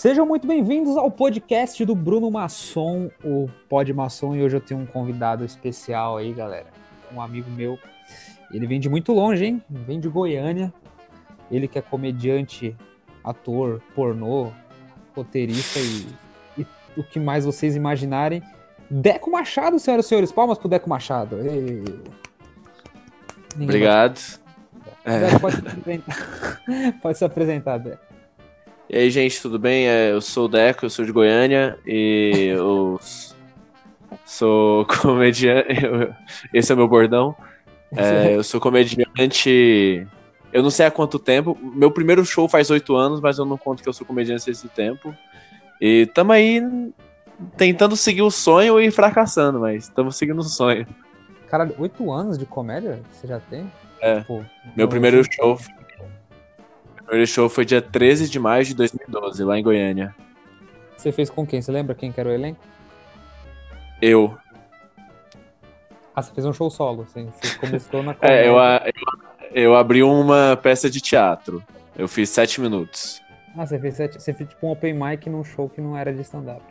Sejam muito bem-vindos ao podcast do Bruno Masson, o Pod Masson, e hoje eu tenho um convidado especial aí, galera. Um amigo meu. Ele vem de muito longe, hein? Vem de Goiânia. Ele que é comediante, ator, pornô, roteirista e, e o que mais vocês imaginarem. Deco Machado, senhoras e senhores. Palmas pro Deco Machado. Obrigado. É. Pode, se apresentar. pode se apresentar, Deco. E aí, gente, tudo bem? É, eu sou o Deco, eu sou de Goiânia e eu sou comediante. Esse é o meu bordão. É, eu sou comediante. Eu não sei há quanto tempo. Meu primeiro show faz oito anos, mas eu não conto que eu sou comediante esse tempo. E tamo aí tentando seguir o sonho e fracassando, mas estamos seguindo o sonho. Cara, oito anos de comédia você já tem? É. Tipo, meu primeiro show primeiro show foi dia 13 de maio de 2012, lá em Goiânia. Você fez com quem? Você lembra quem que era o elenco? Eu. Ah, você fez um show solo, assim. Você começou na É, eu, eu, eu, abri uma peça de teatro. Eu fiz sete minutos. Ah, você fez sete. Você fez tipo um open mic num show que não era de stand-up.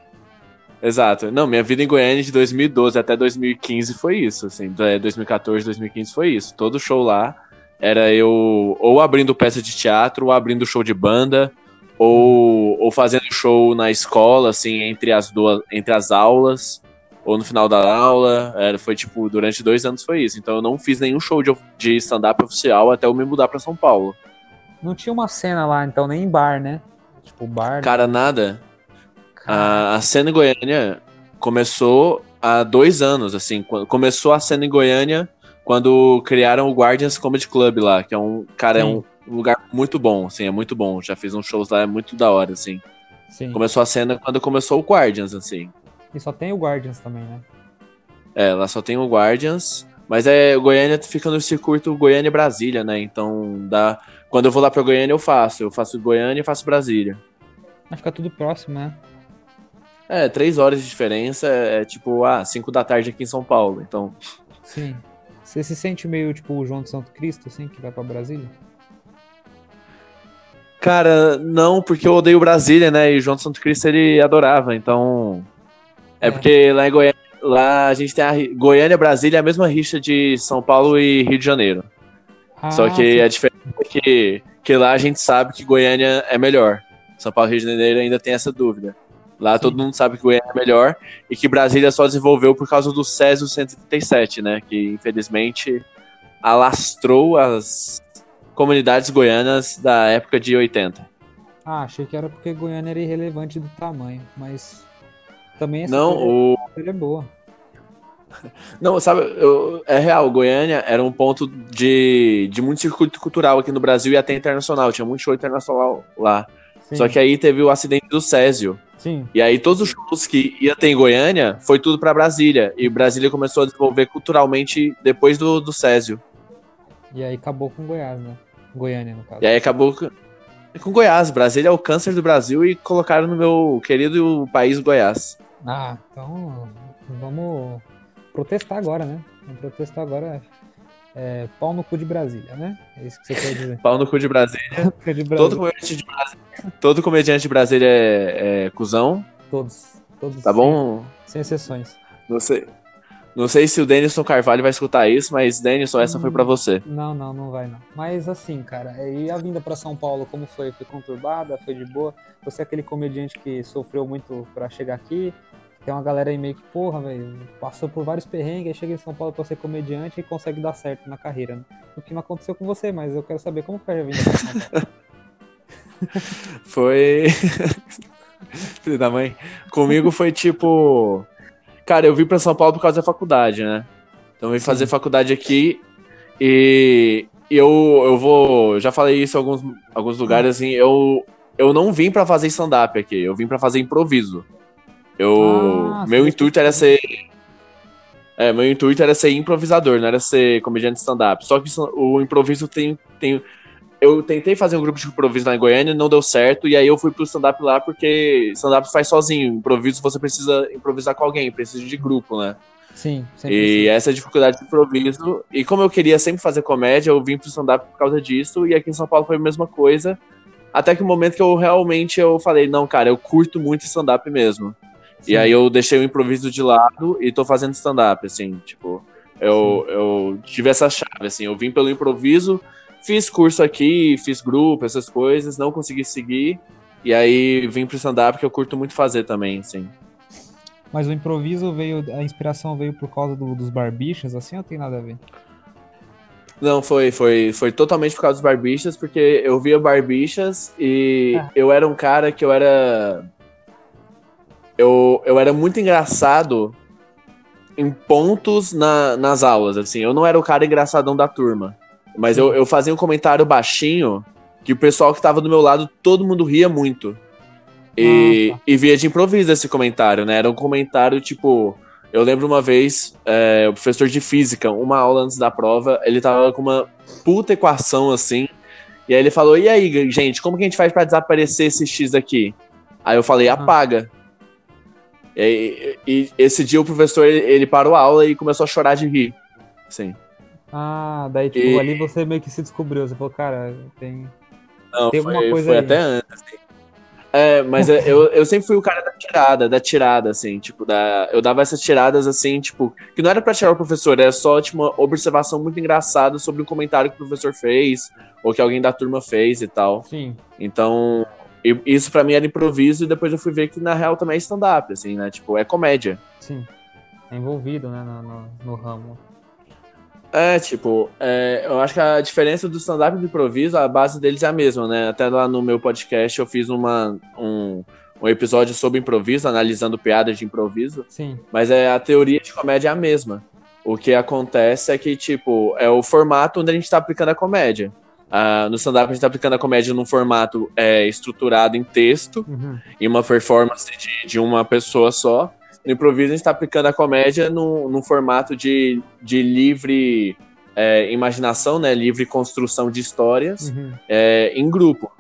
Exato. Não, minha vida em Goiânia de 2012 até 2015 foi isso, assim. 2014, 2015 foi isso. Todo show lá era eu ou abrindo peça de teatro, ou abrindo show de banda, ou, ou fazendo show na escola, assim, entre as duas, entre as aulas, ou no final da aula. Era, foi tipo, durante dois anos foi isso. Então eu não fiz nenhum show de, de stand-up oficial até eu me mudar para São Paulo. Não tinha uma cena lá, então, nem em bar, né? Tipo, bar. Cara, nada. A, a cena em Goiânia começou há dois anos, assim. Começou a cena em Goiânia quando criaram o Guardians Comedy Club lá, que é um, cara, Sim. é um lugar muito bom, assim, é muito bom. Já fiz uns shows lá, é muito da hora, assim. Sim. Começou a cena quando começou o Guardians, assim. E só tem o Guardians também, né? É, lá só tem o Guardians, mas é Goiânia fica no circuito Goiânia e Brasília, né? Então dá. Quando eu vou lá pra Goiânia, eu faço. Eu faço Goiânia e faço Brasília. Mas fica tudo próximo, né? É, três horas de diferença é, é tipo, ah, cinco da tarde aqui em São Paulo, então. Sim. Você se sente meio tipo o João de Santo Cristo, assim, que vai pra Brasília? Cara, não, porque eu odeio Brasília, né? E o João de Santo Cristo ele adorava, então. É, é. porque lá em Goiânia, lá a gente tem a Goiânia, Brasília, é a mesma rixa de São Paulo e Rio de Janeiro. Ah, Só que sim. a diferença é que, que lá a gente sabe que Goiânia é melhor. São Paulo e Rio de Janeiro ainda tem essa dúvida. Lá Sim. todo mundo sabe que Goiânia é melhor e que Brasília só desenvolveu por causa do Césio 137, né? Que infelizmente alastrou as comunidades goianas da época de 80. Ah, achei que era porque Goiânia era irrelevante do tamanho, mas também essa Não, o... é boa. Não, sabe, eu, é real, Goiânia era um ponto de, de muito circuito cultural aqui no Brasil e até internacional, tinha muito show internacional lá. Sim. Só que aí teve o acidente do Césio, Sim. E aí todos os shows que ia ter em Goiânia foi tudo para Brasília. E Brasília começou a desenvolver culturalmente depois do, do Césio. E aí acabou com Goiás, né? Goiânia, no caso. E aí acabou com, com Goiás. Brasília é o câncer do Brasil e colocaram no meu querido país Goiás. Ah, então vamos protestar agora, né? Vamos protestar agora é, pau no cu de Brasília, né? É isso que você quer dizer. pau no cu de Brasília. de Brasília. Todo, comediante de Brasília todo comediante de Brasília é, é cuzão. Todos. Todos. Tá bom? Sem exceções. Não sei. Não sei se o Denison Carvalho vai escutar isso, mas Denison, essa hum, foi para você. Não, não, não vai não. Mas assim, cara, e a vinda para São Paulo, como foi? Foi conturbada? Foi de boa? Você é aquele comediante que sofreu muito para chegar aqui? Tem uma galera aí meio que, porra, velho, passou por vários perrengues, chega em São Paulo pra ser comediante e consegue dar certo na carreira. Né? O que não aconteceu com você, mas eu quero saber como foi a Paulo. foi. Filho da mãe. Comigo foi tipo. Cara, eu vim pra São Paulo por causa da faculdade, né? Então eu vim fazer faculdade aqui e eu, eu vou. Já falei isso em alguns, alguns lugares, assim. Eu, eu não vim para fazer stand-up aqui, eu vim para fazer improviso. Eu, ah, meu intuito era ser. É, meu intuito era ser improvisador, não era ser comediante stand-up. Só que o improviso tem, tem. Eu tentei fazer um grupo de improviso lá em Goiânia, não deu certo, e aí eu fui pro stand-up lá porque stand-up faz sozinho. Improviso você precisa improvisar com alguém, precisa de grupo, né? Sim, E essa é a dificuldade de improviso. E como eu queria sempre fazer comédia, eu vim pro stand-up por causa disso, e aqui em São Paulo foi a mesma coisa. até que o momento que eu realmente eu falei, não, cara, eu curto muito stand-up mesmo. Sim. E aí eu deixei o improviso de lado e tô fazendo stand-up, assim, tipo, eu, eu tive essa chave, assim, eu vim pelo improviso, fiz curso aqui, fiz grupo, essas coisas, não consegui seguir, e aí vim pro stand-up que eu curto muito fazer também, assim. Mas o improviso veio, a inspiração veio por causa do, dos barbichas, assim, ou tem nada a ver? Não, foi, foi, foi totalmente por causa dos barbichas, porque eu via barbichas e ah. eu era um cara que eu era. Eu, eu era muito engraçado em pontos na, nas aulas, assim. Eu não era o cara engraçadão da turma. Mas eu, eu fazia um comentário baixinho que o pessoal que tava do meu lado, todo mundo ria muito. E, e via de improviso esse comentário, né? Era um comentário tipo. Eu lembro uma vez, é, o professor de física, uma aula antes da prova, ele tava com uma puta equação assim. E aí ele falou: E aí, gente, como que a gente faz para desaparecer esse X aqui? Aí eu falei: apaga. E, e, esse dia o professor ele, parou a aula e começou a chorar de rir. Sim. Ah, daí tipo, e... ali você meio que se descobriu. Você falou, cara, tem. Não, tem foi, alguma coisa foi aí. até antes. Assim. É, mas eu, eu sempre fui o cara da tirada, da tirada, assim, tipo, da, eu dava essas tiradas, assim, tipo, que não era pra tirar o professor, era só, tipo, uma observação muito engraçada sobre um comentário que o professor fez, ou que alguém da turma fez e tal. Sim. Então, isso para mim era improviso, e depois eu fui ver que na real também é stand-up, assim, né, tipo, é comédia. Sim, é envolvido, né, no, no, no ramo. É, tipo, é, eu acho que a diferença do stand-up e do improviso, a base deles é a mesma, né? Até lá no meu podcast eu fiz uma, um, um episódio sobre improviso, analisando piadas de improviso. Sim. Mas é, a teoria de comédia é a mesma. O que acontece é que, tipo, é o formato onde a gente tá aplicando a comédia. Uh, no stand-up a gente tá aplicando a comédia num formato é, estruturado em texto, uhum. em uma performance de, de uma pessoa só. No improviso a gente está aplicando a comédia num, num formato de, de livre é, imaginação, né? Livre construção de histórias uhum. é, em grupo.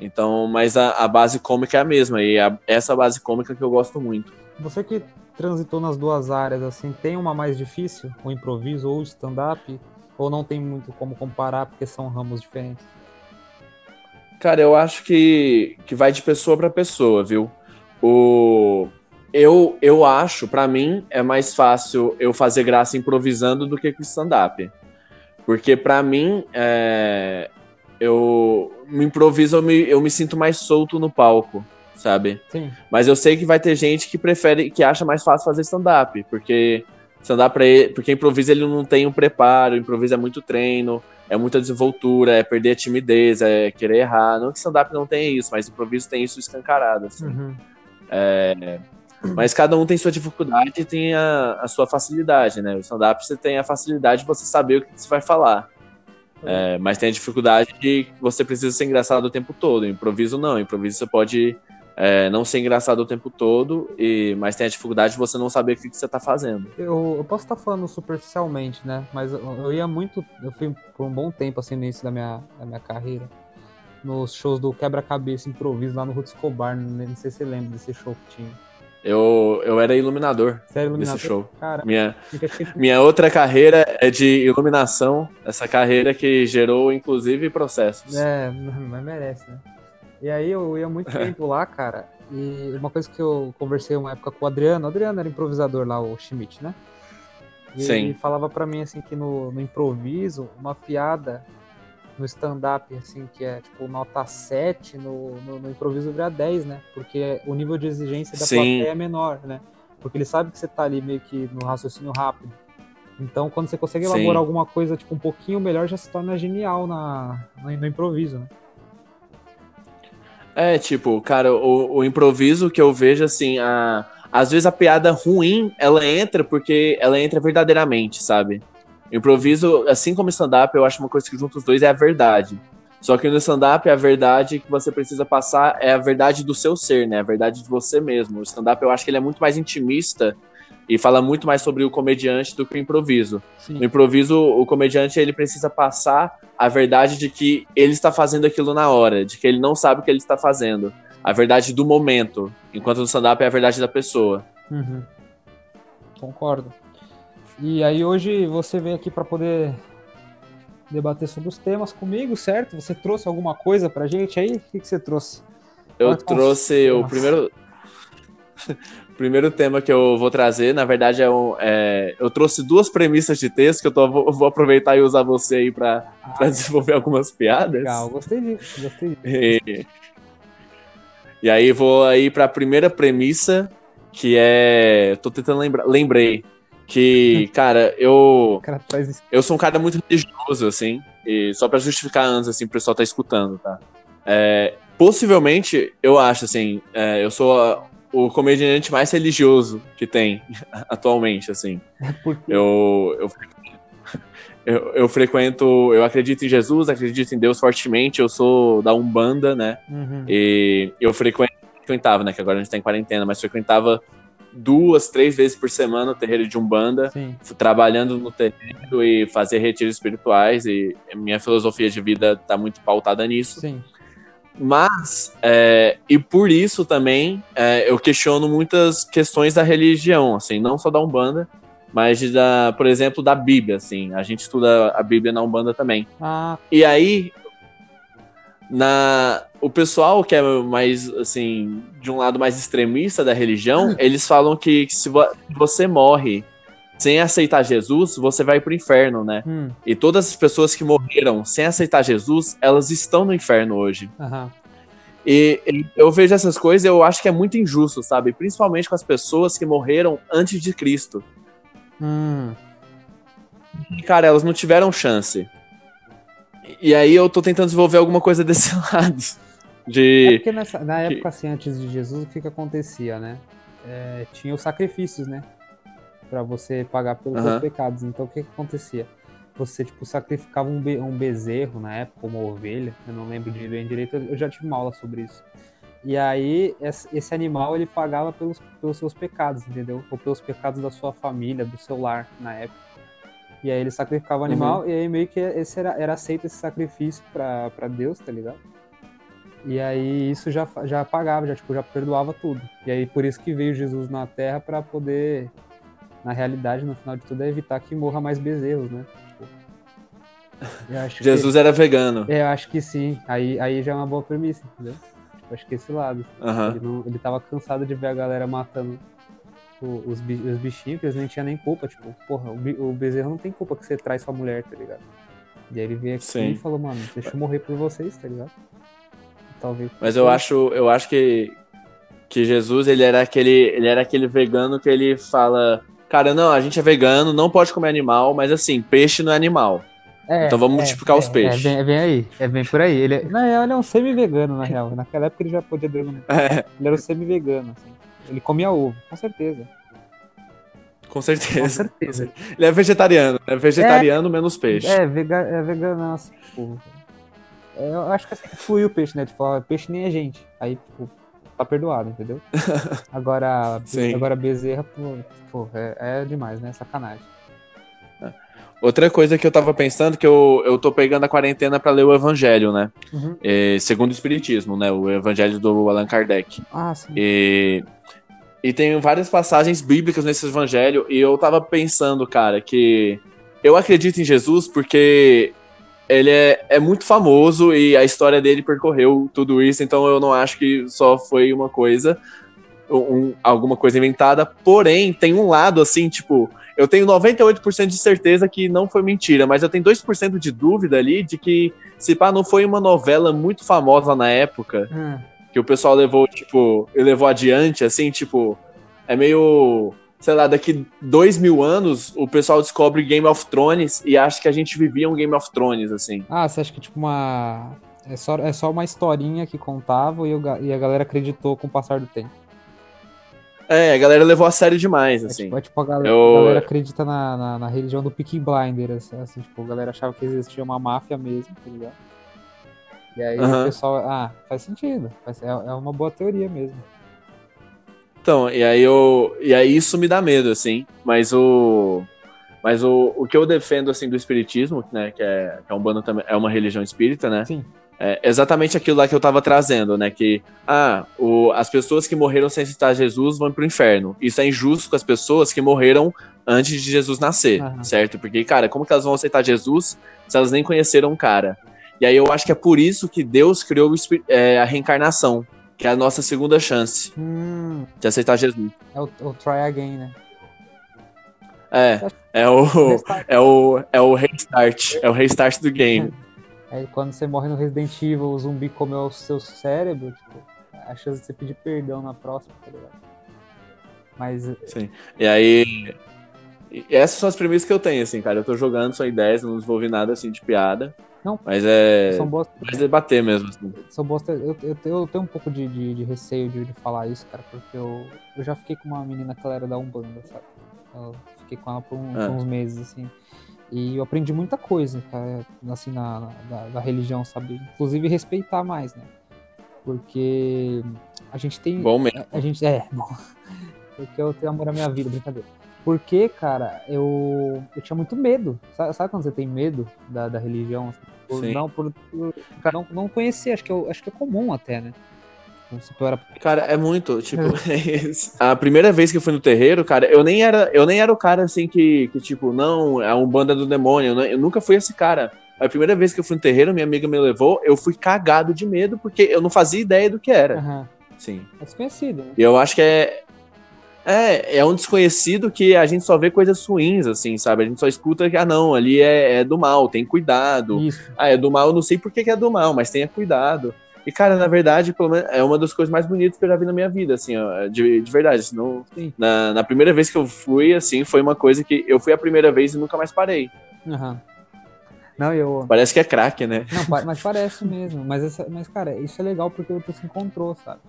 Então, mas a, a, base cômica é a mesma, e a, essa base cômica que eu gosto muito. Você que transitou nas duas áreas, assim, tem uma mais difícil, o improviso ou o stand-up? Ou não tem muito como comparar porque são ramos diferentes? Cara, eu acho que, que vai de pessoa para pessoa, viu? O, eu, eu acho, para mim, é mais fácil eu fazer graça improvisando do que com stand-up. Porque para mim, é, eu me improviso, eu me, eu me sinto mais solto no palco, sabe? Sim. Mas eu sei que vai ter gente que prefere, que acha mais fácil fazer stand-up, porque stand-up pra ele, porque improviso ele não tem um preparo, improviso é muito treino, é muita desenvoltura, é perder a timidez, é querer errar. Não que stand-up não tenha isso, mas improviso tem isso escancarado, assim. Uhum. É, mas cada um tem sua dificuldade e tem a, a sua facilidade, né? O stand-up você tem a facilidade de você saber o que você vai falar. É, mas tem a dificuldade de você precisa ser engraçado o tempo todo. Improviso não. Improviso você pode é, não ser engraçado o tempo todo, e, mas tem a dificuldade de você não saber o que, que você está fazendo. Eu, eu, posso estar falando superficialmente, né? Mas eu, eu, ia muito. Eu fui por um bom tempo assim no início da minha, da minha carreira. Nos shows do Quebra-Cabeça Improviso lá no Ruth Escobar. Não sei se você lembra desse show que tinha. Eu, eu era iluminador, é iluminador? nesse show. minha, minha outra carreira é de iluminação, essa carreira que gerou, inclusive, processos. É, mas merece, né? E aí eu ia muito tempo lá, cara, e uma coisa que eu conversei uma época com o Adriano, o Adriano era improvisador lá, o Schmidt, né? E Sim. ele falava para mim, assim, que no, no improviso, uma piada no stand-up, assim, que é tipo nota 7, no, no, no, improviso vira 10, né? Porque o nível de exigência da Sim. plateia é menor, né? Porque ele sabe que você tá ali meio que no raciocínio rápido. Então, quando você consegue elaborar Sim. alguma coisa tipo um pouquinho melhor, já se torna genial na, no, no improviso, né? É, tipo, cara, o, o improviso que eu vejo, assim, a, às vezes a piada ruim, ela entra porque ela entra verdadeiramente, sabe? Improviso, assim como stand-up, eu acho uma coisa que junta os dois é a verdade. Só que no stand-up, a verdade que você precisa passar é a verdade do seu ser, né? A verdade de você mesmo. O stand-up, eu acho que ele é muito mais intimista e fala muito mais sobre o comediante do que o improviso. Sim. No improviso, o comediante ele precisa passar a verdade de que ele está fazendo aquilo na hora, de que ele não sabe o que ele está fazendo. A verdade do momento. Enquanto no stand-up é a verdade da pessoa. Uhum. Concordo. E aí hoje você veio aqui para poder debater sobre os temas comigo, certo? Você trouxe alguma coisa pra gente aí? O que, que você trouxe? Eu trouxe o primeiro. primeiro tema que eu vou trazer, na verdade, é, um, é- eu trouxe duas premissas de texto que eu tô- vou, vou aproveitar e usar você aí pra, pra desenvolver algumas piadas. Legal, gostei disso, gostei disso. E, e aí vou aí pra primeira premissa, que é. Tô tentando lembrar. Lembrei. Que, cara, eu. Cara. Eu sou um cara muito religioso, assim, e só pra justificar antes, assim, o pessoal tá escutando, tá? É, possivelmente, eu acho, assim, é, eu sou a- o comediante mais religioso que tem atualmente, assim. Porque Eu, eu, eu, eu frequento, eu acredito em Jesus, acredito em Deus fortemente, eu sou da Umbanda, né? Uhum. E eu frequen- frequentava, né? Que agora a gente tá em quarentena, mas frequentava duas, três vezes por semana o terreiro de Umbanda Sim. trabalhando no terreno e fazer retiros espirituais e minha filosofia de vida tá muito pautada nisso. Sim. Mas, é, e por isso também, é, eu questiono muitas questões da religião, assim, não só da Umbanda, mas da, por exemplo, da Bíblia, assim. A gente estuda a Bíblia na Umbanda também. Ah, E aí, na o pessoal que é mais assim, de um lado mais extremista da religião, eles falam que se vo- você morre sem aceitar Jesus, você vai pro inferno, né? hum, E todas as pessoas que morreram sem aceitar Jesus, elas estão no inferno hoje. aham. E, e eu vejo essas coisas, eu acho que é muito injusto, sabe? Principalmente com as pessoas que morreram antes de Cristo. Hum, E, cara, elas não tiveram chance. E aí eu tô tentando desenvolver alguma coisa desse lado. É De. porque nessa- na época, assim, antes de Jesus, o que que acontecia, né? É, tinha os sacrifícios, né? Pra você pagar pelos Aham. seus pecados. Então, o que que acontecia? Você, tipo, sacrificava um, be- um bezerro na época, uma ovelha, eu não lembro de bem direito, eu já tive uma aula sobre isso. E aí, esse animal, ele pagava pelos, pelos seus pecados, entendeu? Ou pelos pecados da sua família, do seu lar, na época. E aí ele sacrificava o animal, e aí meio que esse era, era aceito esse sacrifício pra Deus, tá ligado? E aí isso já, já pagava, já, tipo, já perdoava tudo. E aí por isso que veio Jesus na Terra pra poder, na realidade, no final de tudo, é evitar que morra mais bezerros, né? Eu acho que- Jesus era vegano. é, eu acho que sim. Aí, aí já é uma boa premissa, entendeu? Tipo, acho que esse lado. Aham. Ele, não, ele tava cansado de ver a galera matando o- os, os bichinhos, que eles nem tinham nem culpa. Tipo, porra, o, o bezerro não tem culpa que você traz sua mulher, tá ligado? E aí ele veio aqui Sim. e falou, mano, deixa eu morrer por vocês, tá ligado? Talvez. Mas eu acho, eu acho que, que Jesus ele era aquele, ele era aquele vegano que ele fala, cara, não, a gente é vegano, não pode comer animal, mas assim, peixe não é animal. É, Então vamos é, multiplicar os é, peixes. É bem, é bem aí, é bem por aí. Ele é, não, ele é um semi-vegano, na real. Naquela época ele já podia denominar. É, Ele era um semi-vegano, assim. Ele comia ovo, com certeza. com Com certeza. certeza. Ele é vegetariano, é vegetariano menos peixe. É, vega, é veganaço, tipo. é, eu acho que assim, excluiu o peixe, né? Tipo, peixe nem é gente. Aí, tipo, tá perdoado, entendeu? Agora, Sim. agora bezerra, pô, pô, é, é demais, né? Sacanagem. Outra coisa que eu tava pensando, que eu, eu tô pegando a quarentena pra ler o Evangelho, né? Uhum. É, segundo o Espiritismo, né? O Evangelho do Allan Kardec. Ah, sim. E, e tem várias passagens bíblicas nesse evangelho, e eu tava pensando, cara, que eu acredito em Jesus porque ele é, é muito famoso e a história dele percorreu tudo isso, então eu não acho que só foi uma coisa, um- alguma coisa inventada. Porém, tem um lado assim, tipo, eu tenho 98% de certeza que não foi mentira, mas eu tenho 2% de dúvida ali de que, se pá, não foi uma novela muito famosa na época Hum, que o pessoal levou, tipo, levou adiante, assim, tipo, é meio, sei lá, daqui dois mil anos o pessoal descobre Game of Thrones e acha que a gente vivia um Game of Thrones, assim. Ah, você acha que tipo uma. É só, é só uma historinha que contava e, o e a galera acreditou com o passar do tempo. É, a galera levou a sério demais, É assim. tipo, é tipo a galera, Eu- a galera acredita na, na, na religião do Peaky Blinders, assim, tipo, a galera achava que existia uma máfia mesmo, tá ligado? E aí Aham. o pessoal, ah, faz sentido, é, é uma boa teoria mesmo. Então, e aí eu, e aí isso me dá medo, assim, mas o mas o, o que eu defendo assim do espiritismo, né, que é que é um bando também, é uma religião espírita, né? Sim. é exatamente aquilo lá que eu tava trazendo, né? Que ah, o, as pessoas que morreram sem aceitar Jesus vão pro inferno. Isso é injusto com as pessoas que morreram antes de Jesus nascer, uhum. certo? Porque, cara, como que elas vão aceitar Jesus se elas nem conheceram o cara? E aí eu acho que é por isso que Deus criou é, a reencarnação, que é a nossa segunda chance hum. de aceitar Jesus. É o, o try again, né? É, é o, é o, é o restart, é o restart do game. Aí quando você morre no Resident Evil, o zumbi comeu o seu cérebro, tipo, a chance de você pedir perdão na próxima, tá ligado? Mas. Sim. E aí. essas são as premissas que eu tenho, assim, cara. Eu tô jogando só ideias, não desenvolvi nada assim de piada. Não. Mas é. São boas... Mais debater mesmo, assim. São boas... eu, eu, eu tenho um pouco de, de, de receio de, de, falar isso, cara, porque eu, eu já fiquei com uma menina que ela era da Umbanda, sabe? Eu fiquei com ela por, um, é. por uns meses, assim. E eu aprendi muita coisa, cara, assim, na, na da, da, religião, sabe? Inclusive respeitar mais, né? Porque a gente tem. Bom mesmo. A, a gente, é, bom. Porque eu tenho amor à minha vida, brincadeira. Porque, cara, eu, eu tinha muito medo. Sabe, sabe quando você tem medo da, da religião? Assim, por, não, por, por não, não conhecer, acho que, eu, acho que é comum até, né? Era... Cara, é muito, tipo, a primeira vez que eu fui no terreiro, cara, eu nem era, eu nem era o cara assim que, que tipo, não, é um banda do demônio, eu, não, eu nunca fui esse cara. A primeira vez que eu fui no terreiro, minha amiga me levou, eu fui cagado de medo porque eu não fazia ideia do que era. Uhum. Sim. É desconhecido. Né? E eu acho que é é, é um desconhecido que a gente só vê coisas ruins, assim, sabe? A gente só escuta que, ah, não, ali é, é do mal, tem cuidado. Isso. Ah, é do mal, eu não sei por que, que é do mal, mas tenha cuidado. E, cara, na verdade, pelo menos, é uma das coisas mais bonitas que eu já vi na minha vida, assim, ó, de, de verdade. Assim, não, na, na primeira vez que eu fui, assim, foi uma coisa que eu fui a primeira vez e nunca mais parei. Uhum. Não, eu... Parece que é craque, né? Não, mas parece mesmo. Mas, essa, mas, cara, isso é legal porque você se encontrou, sabe?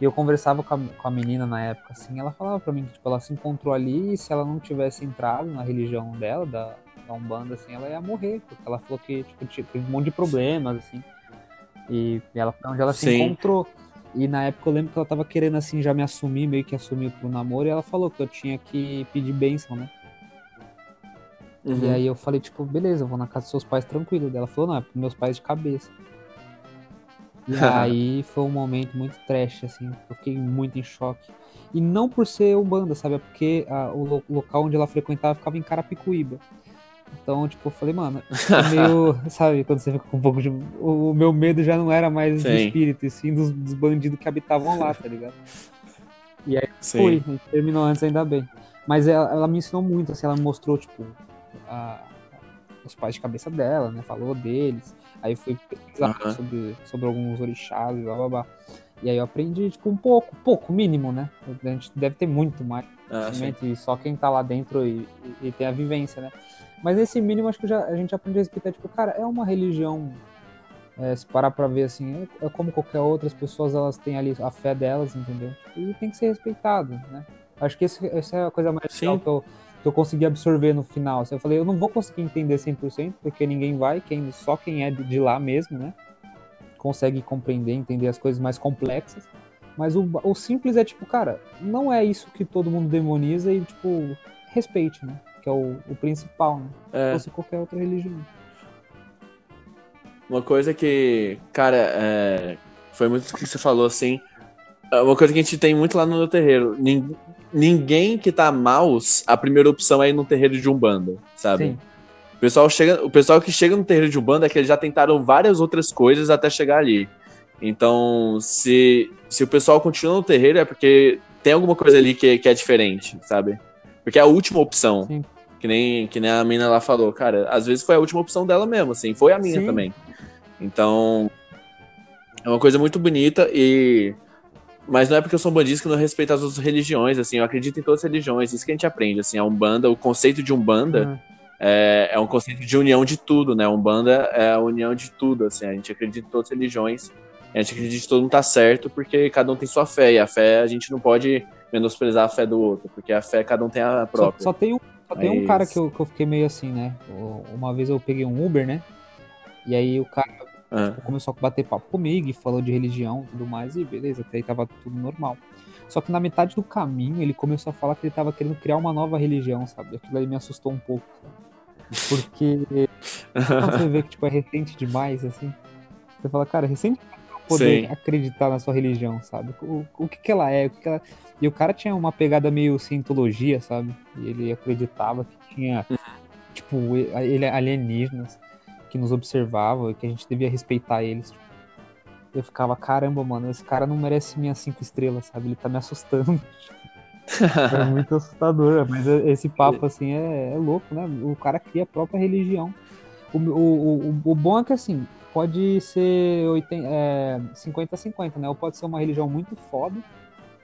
E eu conversava com a, com a menina na época, assim, ela falava pra mim que, tipo, ela se encontrou ali e se ela não tivesse entrado na religião dela, da, da Umbanda, assim, ela ia morrer, porque ela falou que, tipo, teve um monte de problemas, assim. E ela foi onde ela Sim. se encontrou. E na época eu lembro que ela tava querendo, assim, já me assumir, meio que assumir pro namoro, e ela falou que eu tinha que pedir bênção, né? Uhum. E aí eu falei, tipo, beleza, eu vou na casa dos seus pais tranquilo. Ela falou, não, é pros meus pais de cabeça. E aí foi um momento muito trash, assim, eu fiquei muito em choque. E não por ser Umbanda, sabe? É porque a, o lo local onde ela frequentava ficava em Carapicuíba. Então, tipo, eu falei, mano, é meio. sabe, quando você fica com um pouco de. O, meu medo já não era mais sim. do espírito, e sim dos, dos, bandidos que habitavam lá, tá ligado? E aí sim. fui, terminou antes ainda bem. Mas ela, ela, me ensinou muito, assim, ela me mostrou, tipo, a, os pais de cabeça dela, né? Falou deles. Aí fui pesquisar uhum. sobre, sobre alguns orixás e blá blá blá. E aí eu aprendi, tipo, um pouco, pouco, mínimo, né? A gente deve ter muito mais. Ah, só quem tá lá dentro e, e, e, tem a vivência, né? Mas esse mínimo acho que já, a gente aprende a respeitar, tipo, cara, é uma religião. É, se parar pra ver assim, é, é, como qualquer outra, as pessoas elas têm ali a fé delas, entendeu? E tem que ser respeitado, né? Acho que esse, essa é a coisa mais legal que eu, eu consegui absorver no final. Assim, eu falei, eu não vou conseguir entender 100%, porque ninguém vai, quem, só quem é de lá mesmo, né? Consegue compreender, entender as coisas mais complexas. Mas o, o simples é tipo, cara, não é isso que todo mundo demoniza e, tipo, respeite, né? Que é o, o principal, né? É. Fosse qualquer outra religião. Uma coisa que, cara, é, foi muito o que você falou, assim. É uma coisa que a gente tem muito lá no meu terreiro ninguém que tá maus, a primeira opção é ir no terreiro de Umbanda, sabe? Sim. O pessoal, chega, o pessoal que chega no terreiro de Umbanda é que eles já tentaram várias outras coisas até chegar ali. Então, se, se o pessoal continua no terreiro é porque tem alguma coisa ali que, que é diferente, sabe? Porque é a última opção. Sim. Que nem, que nem a mina lá falou, cara, às vezes foi a última opção dela mesmo, assim, foi a minha Sim. também. Então, é uma coisa muito bonita e mas não é porque eu sou bandista que não respeito as outras religiões, assim, eu acredito em todas as religiões, isso que a gente aprende, assim, a Umbanda, o conceito de Umbanda uhum. é, é um conceito de união de tudo, né, Umbanda é a união de tudo, assim, a gente acredita em todas as religiões, a gente acredita que todo mundo tá certo, porque cada um tem sua fé, e a fé a gente não pode menosprezar a fé do outro, porque a fé cada um tem a própria. Só, só tem um, só tem um cara que eu, que eu fiquei meio assim, né, uma vez eu peguei um Uber, né, e aí o cara é. Tipo, começou a bater papo comigo e falou de religião e tudo mais, e beleza, até aí tava tudo normal. Só que na metade do caminho ele começou a falar que ele tava querendo criar uma nova religião, sabe? Aquilo aí me assustou um pouco. Sabe? Porque você vê que tipo, é recente demais, assim. Você fala, cara, recente poder Sim. acreditar na sua religião, sabe? O, o que, que ela é, o que, que ela... E o cara tinha uma pegada meio cientologia, sabe? E ele acreditava que tinha, uhum. tipo, ele alienígenas que nos observavam e que a gente devia respeitar eles. Tipo, eu ficava, caramba, mano, esse cara não merece minhas cinco estrelas, sabe? Ele tá me assustando. é muito assustador, mas esse papo, assim, é, é, louco, né? O cara cria a própria religião. O, o, o, o bom é que, assim, pode ser 50-50, é, né? Ou pode ser uma religião muito foda,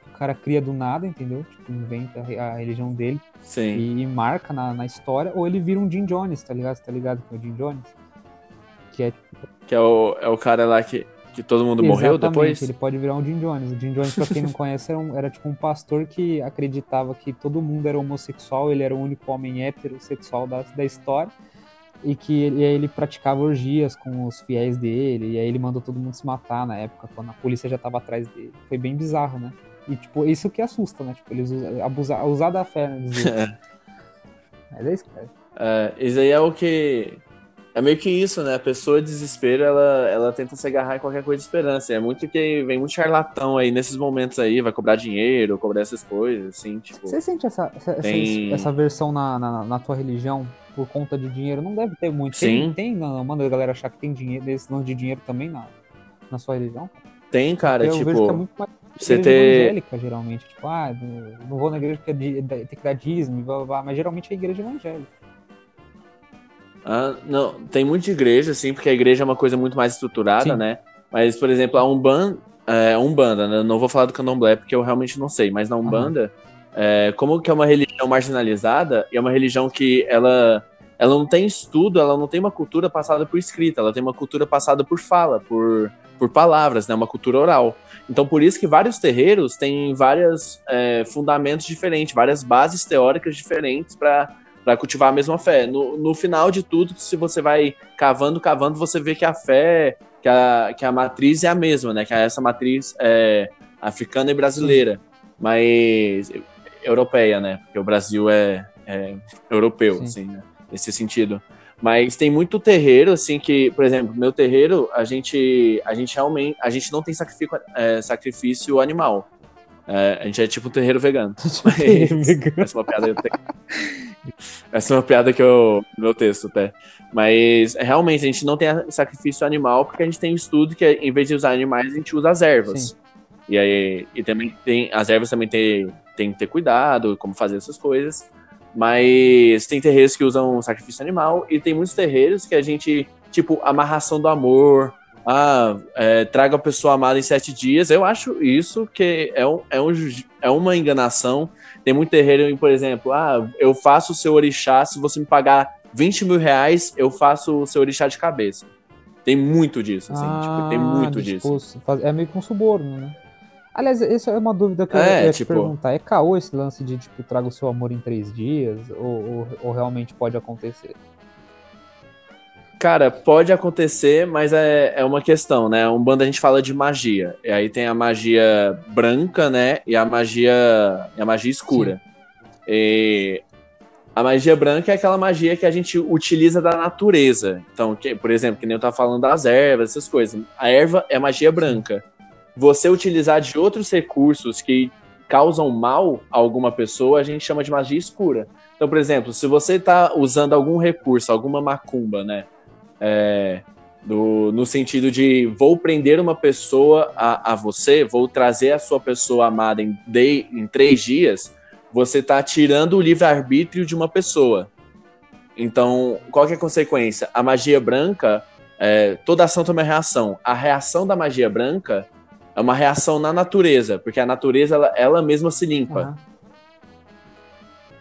o cara cria do nada, entendeu? Tipo, inventa a religião dele. E, e marca na, na história, ou ele vira um Jim Jones, tá ligado? Você tá ligado com o Jim Jones? Que é, que é, o, é o cara lá que que todo mundo Exatamente, morreu depois? ele pode virar um Jim Jones. O Jim Jones, pra quem não conhece, era, um, era, tipo um pastor que acreditava que todo mundo era homossexual, ele era o único homem heterossexual da, da história, e que ele, ele praticava orgias com os fiéis dele, e aí ele mandou todo mundo se matar na época, quando a polícia já tava atrás dele. Foi bem bizarro, né? E, tipo, isso que assusta, né? Tipo, eles abusar, usar da fé, né? Mas é isso, cara. É, isso aí é o que é meio que isso, né? A pessoa de desespero, ela, ela tenta se agarrar em qualquer coisa de esperança. É muito que vem muito charlatão aí nesses momentos aí, vai cobrar dinheiro, cobrar essas coisas, assim, tipo... Você sente essa, essa, tem... essa, versão na, na, na, tua religião por conta de dinheiro? Não deve ter muito. Sim. Tem, tem não, manda a galera achar que tem dinheiro, desse lance de dinheiro também na, na sua religião? Tem, cara, porque tipo... Eu vejo que é muito mais você ter... evangélica, geralmente. Tipo, ah, não vou na igreja porque tem que dar dízimo, blá, blá, mas geralmente é igreja evangélica. Ah, não, tem muita igreja, assim, porque a igreja é uma coisa muito mais estruturada, Sim. né? Mas, por exemplo, a Umbanda, é, Umbanda né? não vou falar do candomblé porque eu realmente não sei, mas na Umbanda, é, como que é uma religião marginalizada, e é uma religião que ela, ela não tem estudo, ela não tem uma cultura passada por escrita, ela tem uma cultura passada por fala, por, por palavras, né? Uma cultura oral. Então, por isso que vários terreiros têm vários é, fundamentos diferentes, várias bases teóricas diferentes para para cultivar a mesma fé. No, no final de tudo, se você vai cavando, cavando, você vê que a fé, que a, que a matriz é a mesma, né? Que essa matriz é africana e brasileira, mas europeia, né? Porque o Brasil é, é europeu, Sim. assim, né? nesse sentido. Mas tem muito terreiro, assim, que, por exemplo, meu terreiro, a gente, a gente realmente, a gente não tem sacrifício, é, sacrifício animal. É, a gente é tipo um terreiro vegano. Mas, essa é uma piada eu tenho. Essa é uma piada que eu. no meu texto até. Mas realmente a gente não tem sacrifício animal porque a gente tem um estudo que em vez de usar animais, a gente usa as ervas. Sim. E aí. E também tem. As ervas também tem, tem que ter cuidado, como fazer essas coisas. Mas tem terreiros que usam sacrifício animal e tem muitos terreiros que a gente. Tipo, amarração do amor ah, é, traga a pessoa amada em sete dias. Eu acho isso que é, um, é, um, é uma enganação. Tem muito terreiro, por exemplo, ah, eu faço o seu orixá, se você me pagar 20 mil reais, eu faço o seu orixá de cabeça. Tem muito disso, assim, ah, tipo, tem muito disso. É meio que um suborno, né? Aliás, isso é uma dúvida que é, eu ia tipo... te perguntar. É caô esse lance de, tipo, traga o seu amor em três dias? Ou, ou, ou realmente pode acontecer? Cara, pode acontecer, mas é, é uma questão, né? Um bando a gente fala de magia. E aí tem a magia branca, né? E a magia, a magia escura. E a magia branca é aquela magia que a gente utiliza da natureza. Então, que, por exemplo, que nem eu tava falando das ervas, essas coisas. A erva é magia branca. Você utilizar de outros recursos que causam mal a alguma pessoa, a gente chama de magia escura. Então, por exemplo, se você está usando algum recurso, alguma macumba, né? É, do, no sentido de vou prender uma pessoa a, a você, vou trazer a sua pessoa amada em, de, em três dias, você está tirando o livre-arbítrio de uma pessoa. Então, qual é a consequência? A magia branca, é, toda ação tem uma reação. A reação da magia branca é uma reação na natureza, porque a natureza ela, ela mesma se limpa. Uhum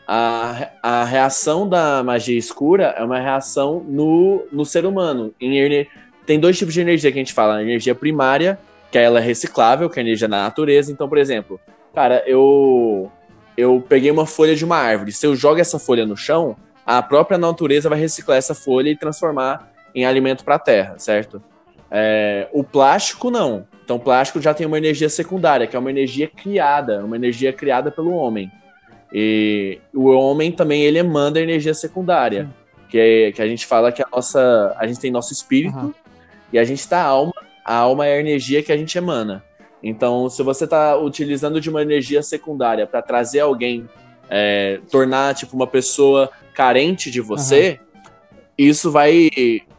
a, a reação da magia escura é uma reação no, no ser humano. Em, tem dois tipos de energia que a gente fala: a energia primária, que ela é reciclável, que é a energia da natureza. Então, por exemplo, cara, eu eu peguei uma folha de uma árvore. Se eu jogo essa folha no chão, a própria natureza vai reciclar essa folha e transformar em alimento para a terra, certo? É, o plástico não. Então, o plástico já tem uma energia secundária, que é uma energia criada, uma energia criada pelo homem. E o homem também ele emana energia secundária, que, é, que a gente fala que a nossa, a gente tem nosso espírito uhum. e a gente tá alma a alma é a energia que a gente emana. Então, se você está utilizando de uma energia secundária para trazer alguém, é, tornar tipo uma pessoa carente de você, uhum. isso vai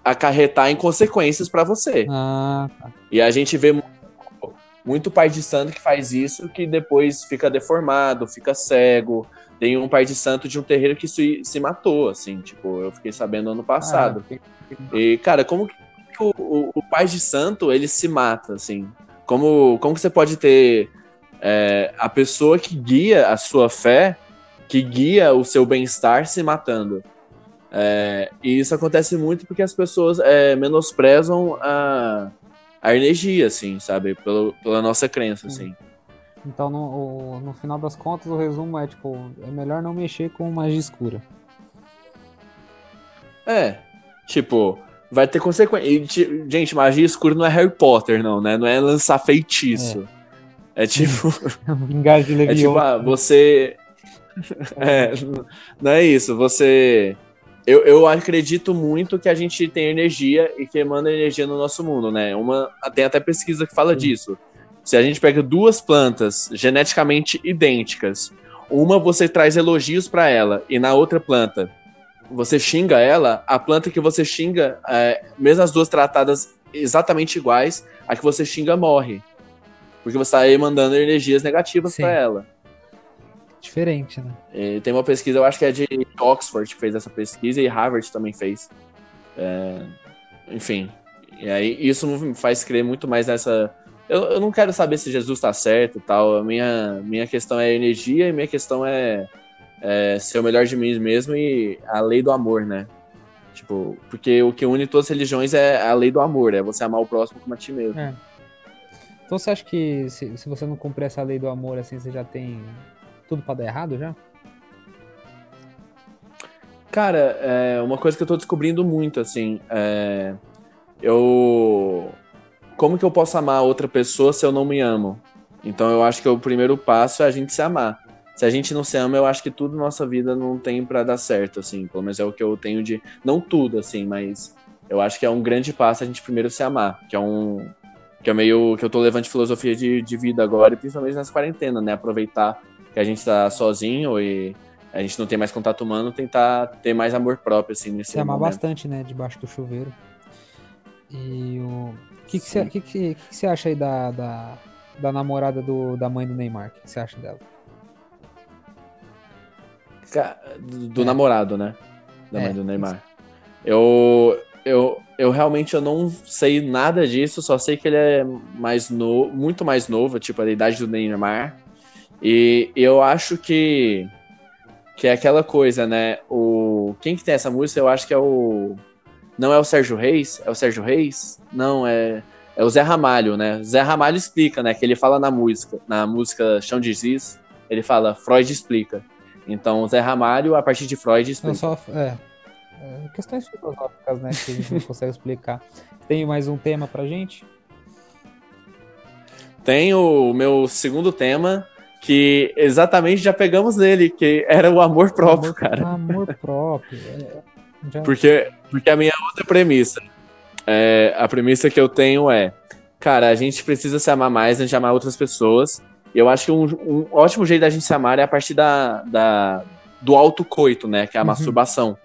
acarretar em consequências para você. Ah, tá. E a gente vê muito pai de santo que faz isso, que depois fica deformado, fica cego. Tem um pai de santo de um terreiro que se, se matou, assim, tipo, eu fiquei sabendo ano passado. Ah, e, cara, como que o, o, o, pai de santo, ele se mata, assim? Como, como que você pode ter é, a pessoa que guia a sua fé, que guia o seu bem-estar se matando? É, e isso acontece muito porque as pessoas é, menosprezam a, a energia, assim, sabe? Pelo, pela nossa crença, assim. Então, no, no final das contas, o resumo é, tipo, é melhor não mexer com magia escura. É, tipo, vai ter consequência. Gente, magia escura não é Harry Potter, não, né? Não é lançar feitiço. É, é tipo. Vingar de Levião. É tipo, ah, você. é, não é isso. Você eu, eu acredito muito que a gente tem energia e que emana energia no nosso mundo, né? Uma, tem até pesquisa que fala disso. Se a gente pega duas plantas geneticamente idênticas, uma você traz elogios para ela e na outra planta você xinga ela, a planta que você xinga, é, mesmo as duas tratadas exatamente iguais, a que você xinga morre. Porque você está mandando energias negativas para ela diferente, né? E tem uma pesquisa, eu acho que é de Oxford que fez essa pesquisa e Harvard também fez. É, enfim, e aí isso me faz crer muito mais nessa. Eu, eu não quero saber se Jesus está certo e tal. A minha, minha questão é energia e minha questão é, é ser o melhor de mim mesmo e a lei do amor, né? Tipo, porque o que une todas as religiões é a lei do amor, é você amar o próximo como a ti mesmo. É. Então você acha que se, se você não cumprir essa lei do amor, assim, você já tem tudo para dar errado já? Cara, é uma coisa que eu tô descobrindo muito, assim, é, eu... Como que eu posso amar outra pessoa se eu não me amo? Então eu acho que o primeiro passo é a gente se amar. Se a gente não se ama, eu acho que tudo na nossa vida não tem para dar certo, assim. Pelo menos é o que eu tenho de... Não tudo, assim, mas eu acho que é um grande passo a gente primeiro se amar, que é um... Que é meio que eu tô levando de filosofia de, de vida agora, e principalmente nessa quarentena, né? Aproveitar que a gente tá sozinho e a gente não tem mais contato humano, tentar ter mais amor próprio, assim, nesse Se amar bastante, né, debaixo do chuveiro. E o... O que, que, você, que, que, que você acha aí da, da, da namorada do, da mãe do Neymar? O que você acha dela? Do, do é. namorado, né? Da é, mãe do Neymar. Eu, eu, eu realmente eu não sei nada disso, só sei que ele é mais no, muito mais novo, tipo, a idade do Neymar. E eu acho que que é aquela coisa, né? O quem que tem essa música? Eu acho que é o não é o Sérgio Reis? É o Sérgio Reis? Não, é é o Zé Ramalho, né? Zé Ramalho explica, né, que ele fala na música, na música Chão de Giz, ele fala Freud explica. Então, o Zé Ramalho a partir de Freud explica. Não só é, é questões filosóficas, né, que a gente não consegue explicar. Tem mais um tema pra gente? Tem o meu segundo tema, que exatamente já pegamos nele, que era o amor próprio, amor, cara. Amor próprio. É, já... porque, porque a minha outra premissa, é, a premissa que eu tenho é, cara, a gente precisa se amar mais antes de amar outras pessoas. E eu acho que um, um, ótimo jeito da gente se amar é a partir da, da do autocoito, né? Que é a uhum. masturbação.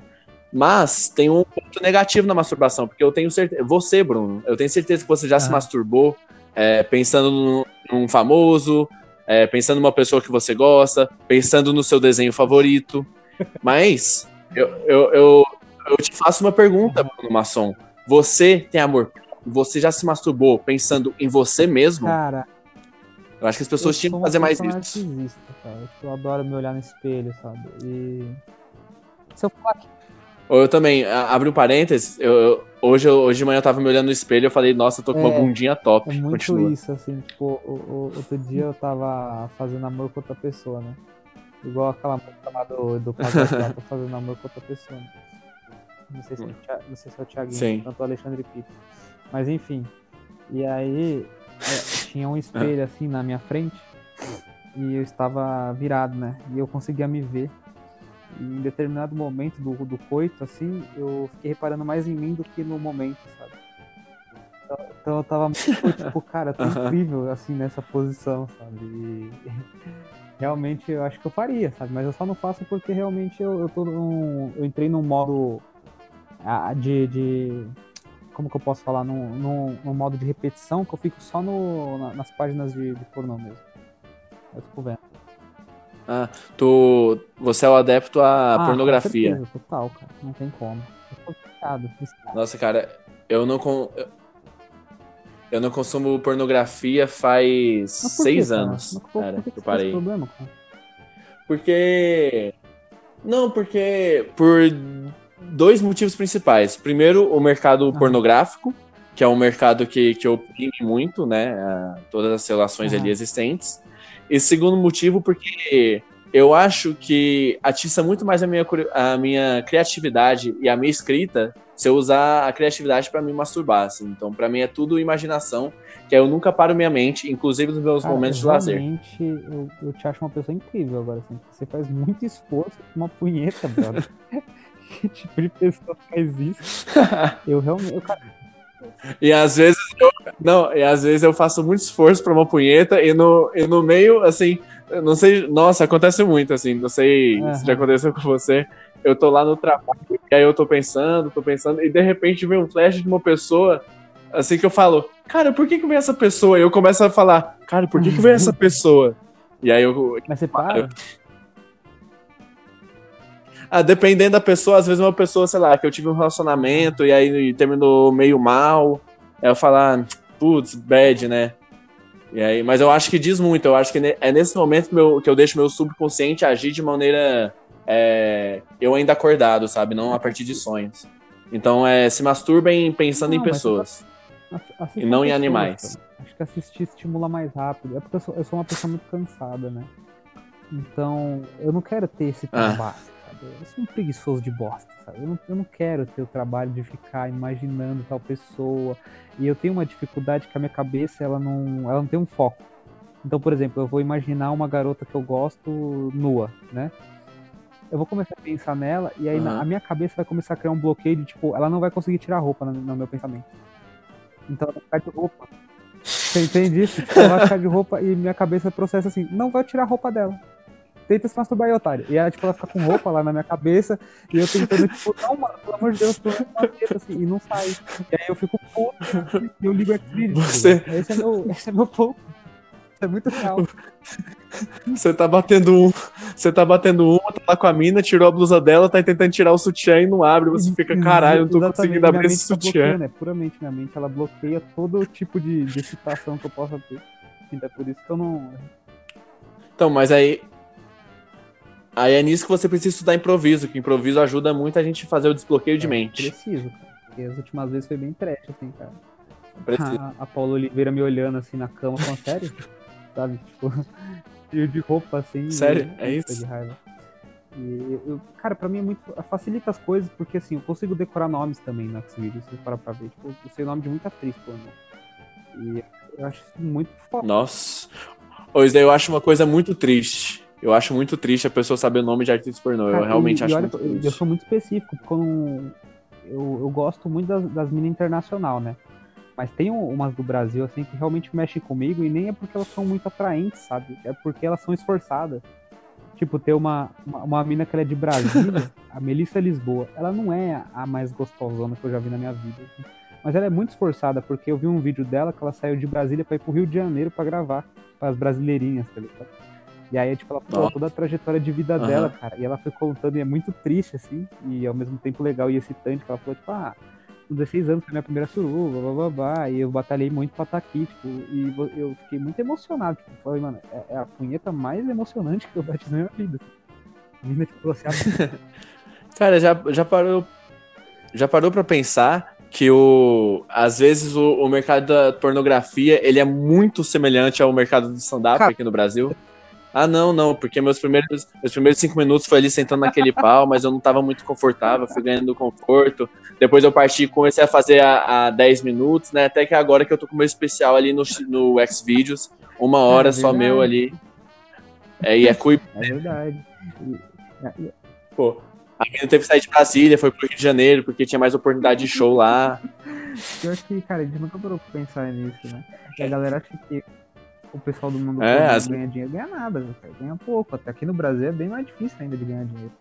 Mas tem um ponto negativo na masturbação, porque eu tenho certeza. Você, Bruno, eu tenho certeza que você já se masturbou é, pensando num, num famoso, é, pensando numa pessoa que você gosta, pensando no seu desenho favorito. Mas eu, eu, eu, eu te faço uma pergunta, Bruno Masson. Você tem amor? Você já se masturbou pensando em você mesmo? Cara. Eu acho que as pessoas tinham que fazer mais isso. Cara. Eu adoro me olhar no espelho, sabe? E. Se eu falar que eu também, abri um parênteses, eu, eu, hoje, hoje de manhã eu tava me olhando no espelho e eu falei, nossa, eu tô com é, uma bundinha top. É muito Continua. isso, assim, tipo, o, o, outro dia eu tava fazendo amor com outra pessoa, né? Igual aquela música lá do, do casal tô fazendo amor com outra pessoa. Né? Não sei se, é o, não sei se é o Thiaguinho, tanto o Alexandre Pito. Mas enfim. E aí é, tinha um espelho assim na minha frente e eu estava virado, né? E eu conseguia me ver. Em determinado momento do, do coito, assim, eu fiquei reparando mais em mim do que no momento, sabe? Então, Então eu tava muito, tipo, cara, tô incrível, assim, nessa posição, sabe? E realmente eu acho que eu faria, sabe? Mas eu só não faço porque realmente eu, eu tô num, Eu entrei num modo de, de. Como que eu posso falar? Num, num, num modo de repetição que eu fico só no, na, nas páginas de, de pornô mesmo. Eu fico vendo. Ah, tu, você é o adepto à Ah, pornografia. certeza, total, cara. Não tem como. Viciado, viciado. Nossa, cara, eu não eu- não consumo pornografia faz Mas por seis cara? anos, por, cara, por que, que que eu parei. problema, cara? Porque não, porque por dois motivos principais. Primeiro, o mercado Aham. pornográfico, que é um mercado que, que oprime muito, né, a- todas as relações Aham. ali existentes. E segundo motivo, porque eu acho que atiça muito mais a minha, a minha criatividade e a minha escrita se eu usar a criatividade pra me masturbar, assim. Então, pra mim é tudo imaginação, que eu nunca paro minha mente, inclusive nos meus Cara, momentos de lazer. realmente, eu, eu te acho uma pessoa incrível agora, assim. Você faz muito esforço pra uma punheta, brother. que tipo de pessoa faz isso? Eu realmente. Eu, cara, E às vezes eu, não, e às vezes eu faço muito esforço pra uma punheta e no, e no meio, assim, eu não sei, nossa, acontece muito, assim, não sei se já aconteceu com você. Eu tô lá no trabalho, e aí eu tô pensando, tô pensando, e de repente vem um flash de uma pessoa, assim que eu falo, cara, por que que vem essa pessoa? E eu começo a falar, cara, por que que vem essa pessoa? E aí eu, mas você para? Ah, dependendo da pessoa, às vezes uma pessoa, sei lá, que eu tive um relacionamento e aí terminou meio mal. Aí eu falar, putz, bad, né? E aí, mas eu acho que diz muito, eu acho que é nesse momento que, meu- que eu deixo meu subconsciente agir de maneira. é, eu ainda acordado, sabe? Não a partir de sonhos. Então, é, se masturbem pensando Não, em pessoas. E não em animais. Acho que assistir estimula mais rápido. É porque eu sou, eu sou uma pessoa muito cansada, né? Então, eu não quero ter esse Ah. trabalho, sabe? Eu sou um preguiçoso de bosta, sabe? Eu não, eu não quero ter o trabalho de ficar imaginando tal pessoa. E eu tenho uma dificuldade que a minha cabeça, ela não, ela não tem um foco. Então, por exemplo, eu vou imaginar uma garota que eu gosto nua, né? Eu vou começar a pensar nela e aí na- Aham. a minha cabeça vai começar a criar um bloqueio de, tipo, ela não vai conseguir tirar a roupa no, no meu pensamento. Então ela vai ficar de roupa. Você entende isso? Tipo, ela vai ficar de roupa e minha cabeça processa assim, não vai tirar a roupa dela. Tenta se masturbar aí, otário. E aí, tipo, ela fica com roupa lá na minha cabeça e eu tentando, tipo, não, mano, pelo amor de Deus, menos uma teta, assim, e não sai. E aí eu fico puto e eu ligo o Xvideos. Você- Esse é meu, esse é meu. Isso é muito real. Você tá batendo um, você tá batendo uma, tá lá com a mina, tirou a blusa dela, tá tentando tirar o sutiã e não abre. Você fica, caralho, eu não tô Exatamente, conseguindo minha abrir esse tá sutiã. bloqueando, é puramente minha mente, ela bloqueia todo tipo de, de excitação que eu possa ter. Então é por isso que eu não. Então, mas aí. Aí é nisso que você precisa estudar improviso, que improviso ajuda muito a gente a fazer o desbloqueio de é, mente. Preciso, cara. Porque as últimas vezes foi bem trash, assim, cara. Preciso. A, a Paula Oliveira me olhando assim na cama, falando, sério? Sabe? Tipo, cheio de roupa assim. Sério? e- É isso? De raiva. E eu, cara, pra mim é muito. Facilita as coisas, porque assim, eu consigo decorar nomes também no Xvideos, se você parar pra ver. Tipo, eu sei o nome de muita atriz, pô, né? E eu acho isso muito foda. Nossa. Isso daí eu acho uma coisa muito triste. Eu acho muito triste a pessoa saber o nome de artista pornô. Eu Cara, realmente e- e acho olha, muito Eu sou muito específico, porque eu, não- eu, eu gosto muito das, das minas internacional, né? Mas tem um- umas do Brasil, assim, que realmente mexem comigo, e nem é porque elas são muito atraentes, sabe? É porque elas são esforçadas. Tipo, ter uma, uma, uma mina que ela é de Brasília, a Melissa Lisboa, ela não é a mais gostosona que eu já vi na minha vida. assim. Mas ela é muito esforçada, porque eu vi um vídeo dela que ela saiu de Brasília pra ir pro Rio de Janeiro pra gravar, para as brasileirinhas, tá ligado? E aí, tipo, ela falou toda a trajetória de vida Aham. dela, cara. E ela foi contando, e é muito triste, assim, e ao mesmo tempo legal e excitante, que ela falou, tipo, ah, com 16 anos foi minha primeira suruba, blá blá blá, e eu batalhei muito pra estar aqui, tipo, e eu fiquei muito emocionado, tipo, falei, mano, é, é a punheta mais emocionante que eu bati na minha vida. A mina, tipo, assim, Cara, já, já parou. Já parou pra pensar que o. Às vezes o, o mercado da pornografia ele é muito semelhante ao mercado do stand-up aqui no Brasil? Ah, não, não, porque meus primeiros, meus primeiros cinco minutos foi ali sentando naquele pau, mas eu não tava muito confortável, fui ganhando conforto. Depois eu parti e comecei a fazer a, a 10 minutos, né? Até que agora que eu tô com o meu especial ali no, no Xvideos, uma hora É só meu ali. É, e é cui, é verdade. Pô, A menina teve que sair de Brasília, foi pro Rio de Janeiro, porque tinha mais oportunidade de show lá. Pior que, cara, a gente nunca parou pra pensar nisso, né? E a galera acha que o pessoal do mundo É, todo as- ganha dinheiro, ganha nada, cara, ganha pouco. Até aqui no Brasil é bem mais difícil ainda de ganhar dinheiro.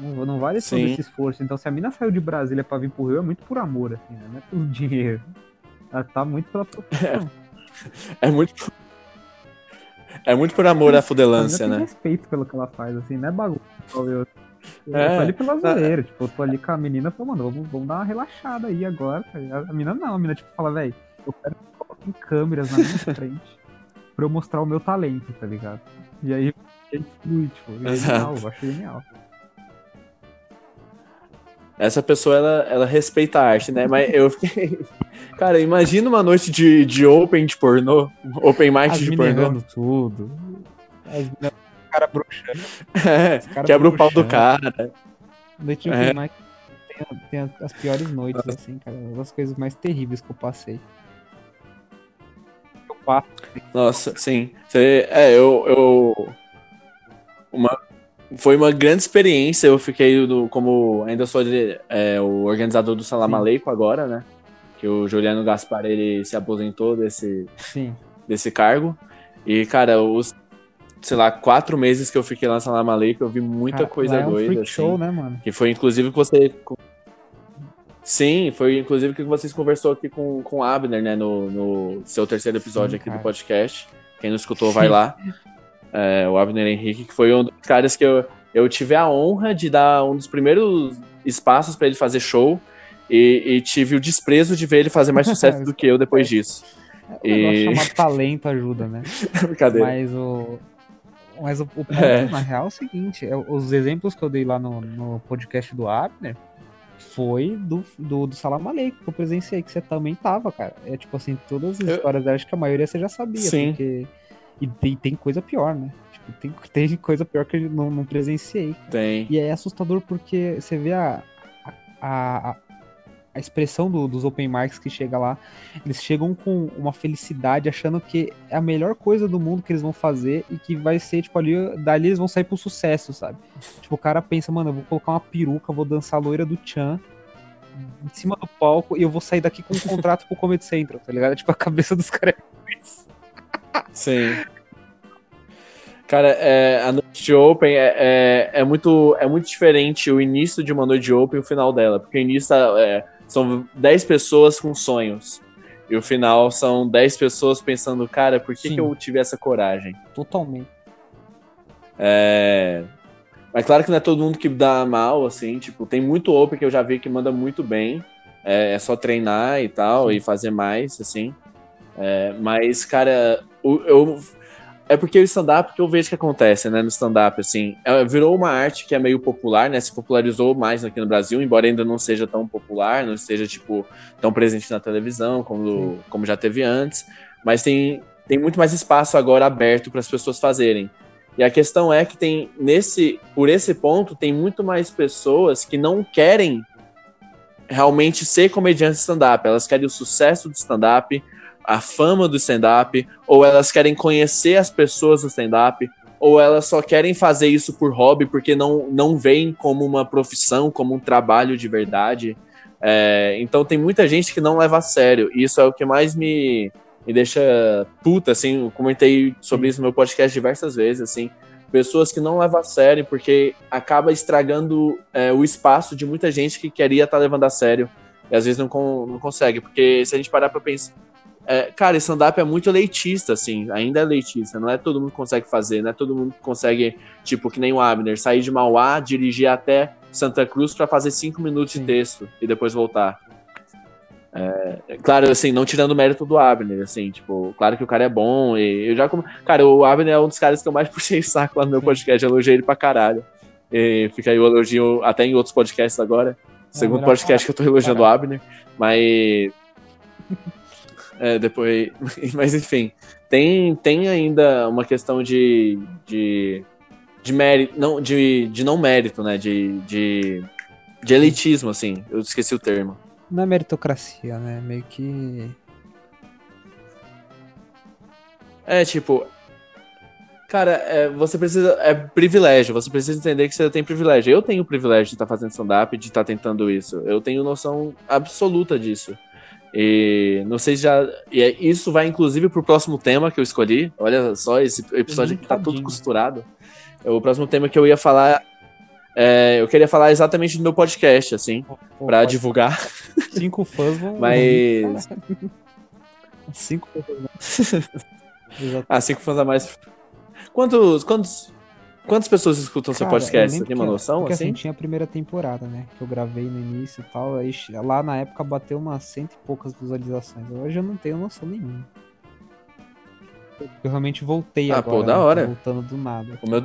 Não, não vale todo Sim. esse esforço. Então, se a mina saiu de Brasília pra vir pro Rio, é muito por amor, assim, né? Não é pelo dinheiro. Ela tá muito pela profissão. É muito. É muito por amor à mina fudelância, né? respeito pelo que ela faz, assim, não é igual Eu, eu É. tô ali pela zoeira, tipo, eu tô ali com a menina e falo, mano, vamos, vamos dar uma relaxada aí agora. tá? A menina não, a menina tipo fala, velho, eu quero coloquem câmeras na minha frente pra eu mostrar o meu talento, tá ligado? E aí a gente flui, tipo, é genial, eu acho genial. Essa pessoa, ela, ela respeita a arte, né? Mas eu fiquei. Cara, imagina uma noite de, de open de pornô. Open mic As de pornô. tudo. As o cara bruxando. É, cara quebra o pau do bruxando. cara. Noite É. é. tem, tem as, as piores noites, assim, cara. Uma das coisas mais terríveis que eu passei. Eu passo. Nossa, sim. Você- é, eu. eu uma, foi uma grande experiência. Eu fiquei no, como. Ainda sou é, o organizador do Salam Sim. Aleikum agora, né? Que o Juliano Gaspar ele se aposentou desse, Sim. desse cargo. E, cara, os, sei lá, quatro meses que eu fiquei lá no Salam Aleikum, eu vi muita Cara, coisa lá é um doida. freak assim. show, né, mano? Que foi inclusive que você. Sim, foi inclusive que vocês conversou aqui com, com o Abner, né? No, no seu terceiro episódio Sim, aqui cara. do podcast. Quem não escutou, vai lá. É, o Abner Henrique, que foi um dos caras que eu, eu tive a honra de dar um dos primeiros espaços pra ele fazer show. E, e tive o desprezo de ver ele fazer mais sucesso do que eu depois disso. O negócio E- chamado talento ajuda, né? Brincadeira. Mas o. Mas o, o ponto, É. na real, é o seguinte: é, os exemplos que eu dei lá no, no podcast do Abner foi do, do, do Salam Aleikum, que eu presenciei, que você também tava, cara. É tipo assim, todas as Eu- histórias dela, acho que a maioria você já sabia, Sim. porque. E tem, tem coisa pior, né? Tipo, tem, tem coisa pior que eu não, não presenciei. Tem. E é assustador porque você vê a, a, a, a expressão do- dos open mics que chega lá. Eles chegam com uma felicidade, achando que é a melhor coisa do mundo que eles vão fazer e que vai ser, tipo, ali, dali eles vão sair pro sucesso, sabe? Tipo, o cara pensa, mano, eu vou colocar uma peruca, vou dançar a loira do Chan em cima do palco e eu vou sair daqui com um contrato pro Comedy Central, tá ligado? Tipo, a cabeça dos caras é. Sim. Cara, é, a noite de Open é, é, é muito, é muito diferente o início de uma noite de Open e o final dela. Porque o início é, são 10 pessoas com sonhos. E o final são 10 pessoas pensando, cara, por que, Sim. que eu tive essa coragem? Totalmente. É... Mas claro que não é todo mundo que dá mal, assim, tipo, tem muito Open que eu já vi que manda muito bem. É, é só treinar e tal, Sim. e fazer mais, assim. É, mas, cara, eu. É porque o stand-up que eu vejo que acontece, né, no stand-up, assim, é, virou uma arte que é meio popular, né, se popularizou mais aqui no Brasil, embora ainda não seja tão popular, não esteja, tipo, tão presente na televisão como, como já teve antes, mas tem, tem muito mais espaço agora aberto para as pessoas fazerem. E a questão é que tem nesse, por esse ponto, tem muito mais pessoas que não querem realmente ser comediantes de stand-up. Elas querem o sucesso do stand-up, a fama do stand-up, ou elas querem conhecer as pessoas do stand-up, ou elas só querem fazer isso por hobby porque não, não veem como uma profissão, como um trabalho de verdade. É, então tem muita gente que não leva a sério. E isso é o que mais me, me deixa puta, assim. Eu comentei sobre isso no meu podcast diversas vezes, assim. Pessoas que não levam a sério porque acaba estragando é, o espaço de muita gente que queria estar levando a sério e às vezes não, não consegue. Porque se a gente parar pra pensar. É, cara, stand-up é muito elitista, assim, ainda é elitista, não é todo mundo que consegue fazer, não é todo mundo que consegue, tipo, que nem o Abner, sair de Mauá, dirigir até Santa Cruz pra fazer cinco minutos Sim. de texto e depois voltar. É, claro, assim, não tirando o mérito do Abner, assim, tipo, claro que o cara é bom e eu já... com- Cara, o Abner é um dos caras que eu mais puxei o saco lá no meu podcast, elogiei ele pra caralho. E fica aí o elogio até em outros podcasts agora. Segundo melhor podcast que eu tô elogiando o. Abner, mas... É, depois... Mas enfim, tem, tem ainda uma questão de... de de mérito, não, de, de não mérito, né, de, de, de elitismo, assim, eu esqueci o termo. Não é meritocracia, né? Meio que. É, tipo. Cara, é, você precisa. É privilégio, você precisa entender que você tem privilégio. Eu tenho o privilégio de estar tá fazendo stand-up, de estar tá tentando isso. Eu tenho noção absoluta disso. E não sei se já. E é, isso vai inclusive pro próximo tema que eu escolhi. Olha só, esse episódio aqui tá tudo costurado. O próximo tema que eu ia falar. É, eu queria falar exatamente do meu podcast, assim, Pô, pra divulgar. Cinco fãs vão. Mas. Cinco fãs. ah, cinco fãs a mais Quantos, quantos, quantas pessoas escutam Cara, seu podcast? Você tem uma noção? Porque assim? assim, tinha a primeira temporada, né? Que eu gravei no início e tal. Aí, lá na época bateu umas cento e poucas visualizações. Hoje eu não tenho noção nenhuma. Eu realmente voltei ah, agora. Pô, da hora. Né? Voltando do nada. Meu...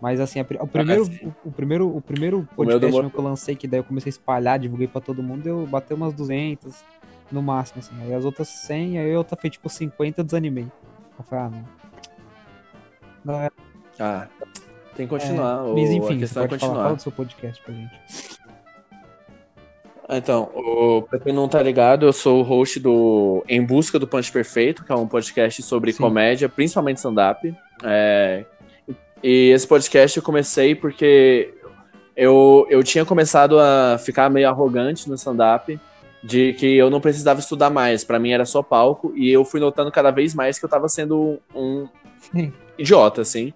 Mas assim, o primeiro, ah, assim. o, o, primeiro, o primeiro podcast o que eu lancei, que daí eu comecei a espalhar, divulguei pra todo mundo, eu bateu umas 200 no máximo, assim. Aí as outras 100, aí eu fez tipo 50, desanimei. Eu falei, ah, não. Não é... Ah, tem que continuar. É, mas enfim, a questão é continuar. Falar, fala do seu podcast pra gente. Então, o, pra quem não tá ligado, eu sou o host do Em Busca do Punch Perfeito, que é um podcast sobre Sim. comédia, principalmente stand-up. É, e esse podcast eu comecei porque eu, eu tinha começado a ficar meio arrogante no stand-up, de que eu não precisava estudar mais, para mim era só palco, e eu fui notando cada vez mais que eu tava sendo um, idiota, assim.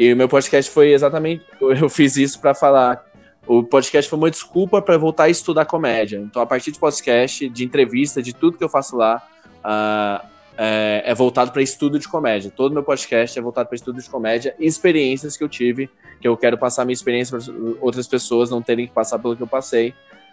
E o meu podcast foi exatamente. Eu fiz isso para falar. O podcast foi uma desculpa para voltar a estudar comédia. Então, a partir de podcast, de entrevista, de tudo que eu faço lá, uh, é, é, voltado para estudo de comédia. Todo meu podcast é voltado para estudo de comédia e experiências que eu tive, que eu quero passar minha experiência para outras pessoas não terem que passar pelo que eu passei.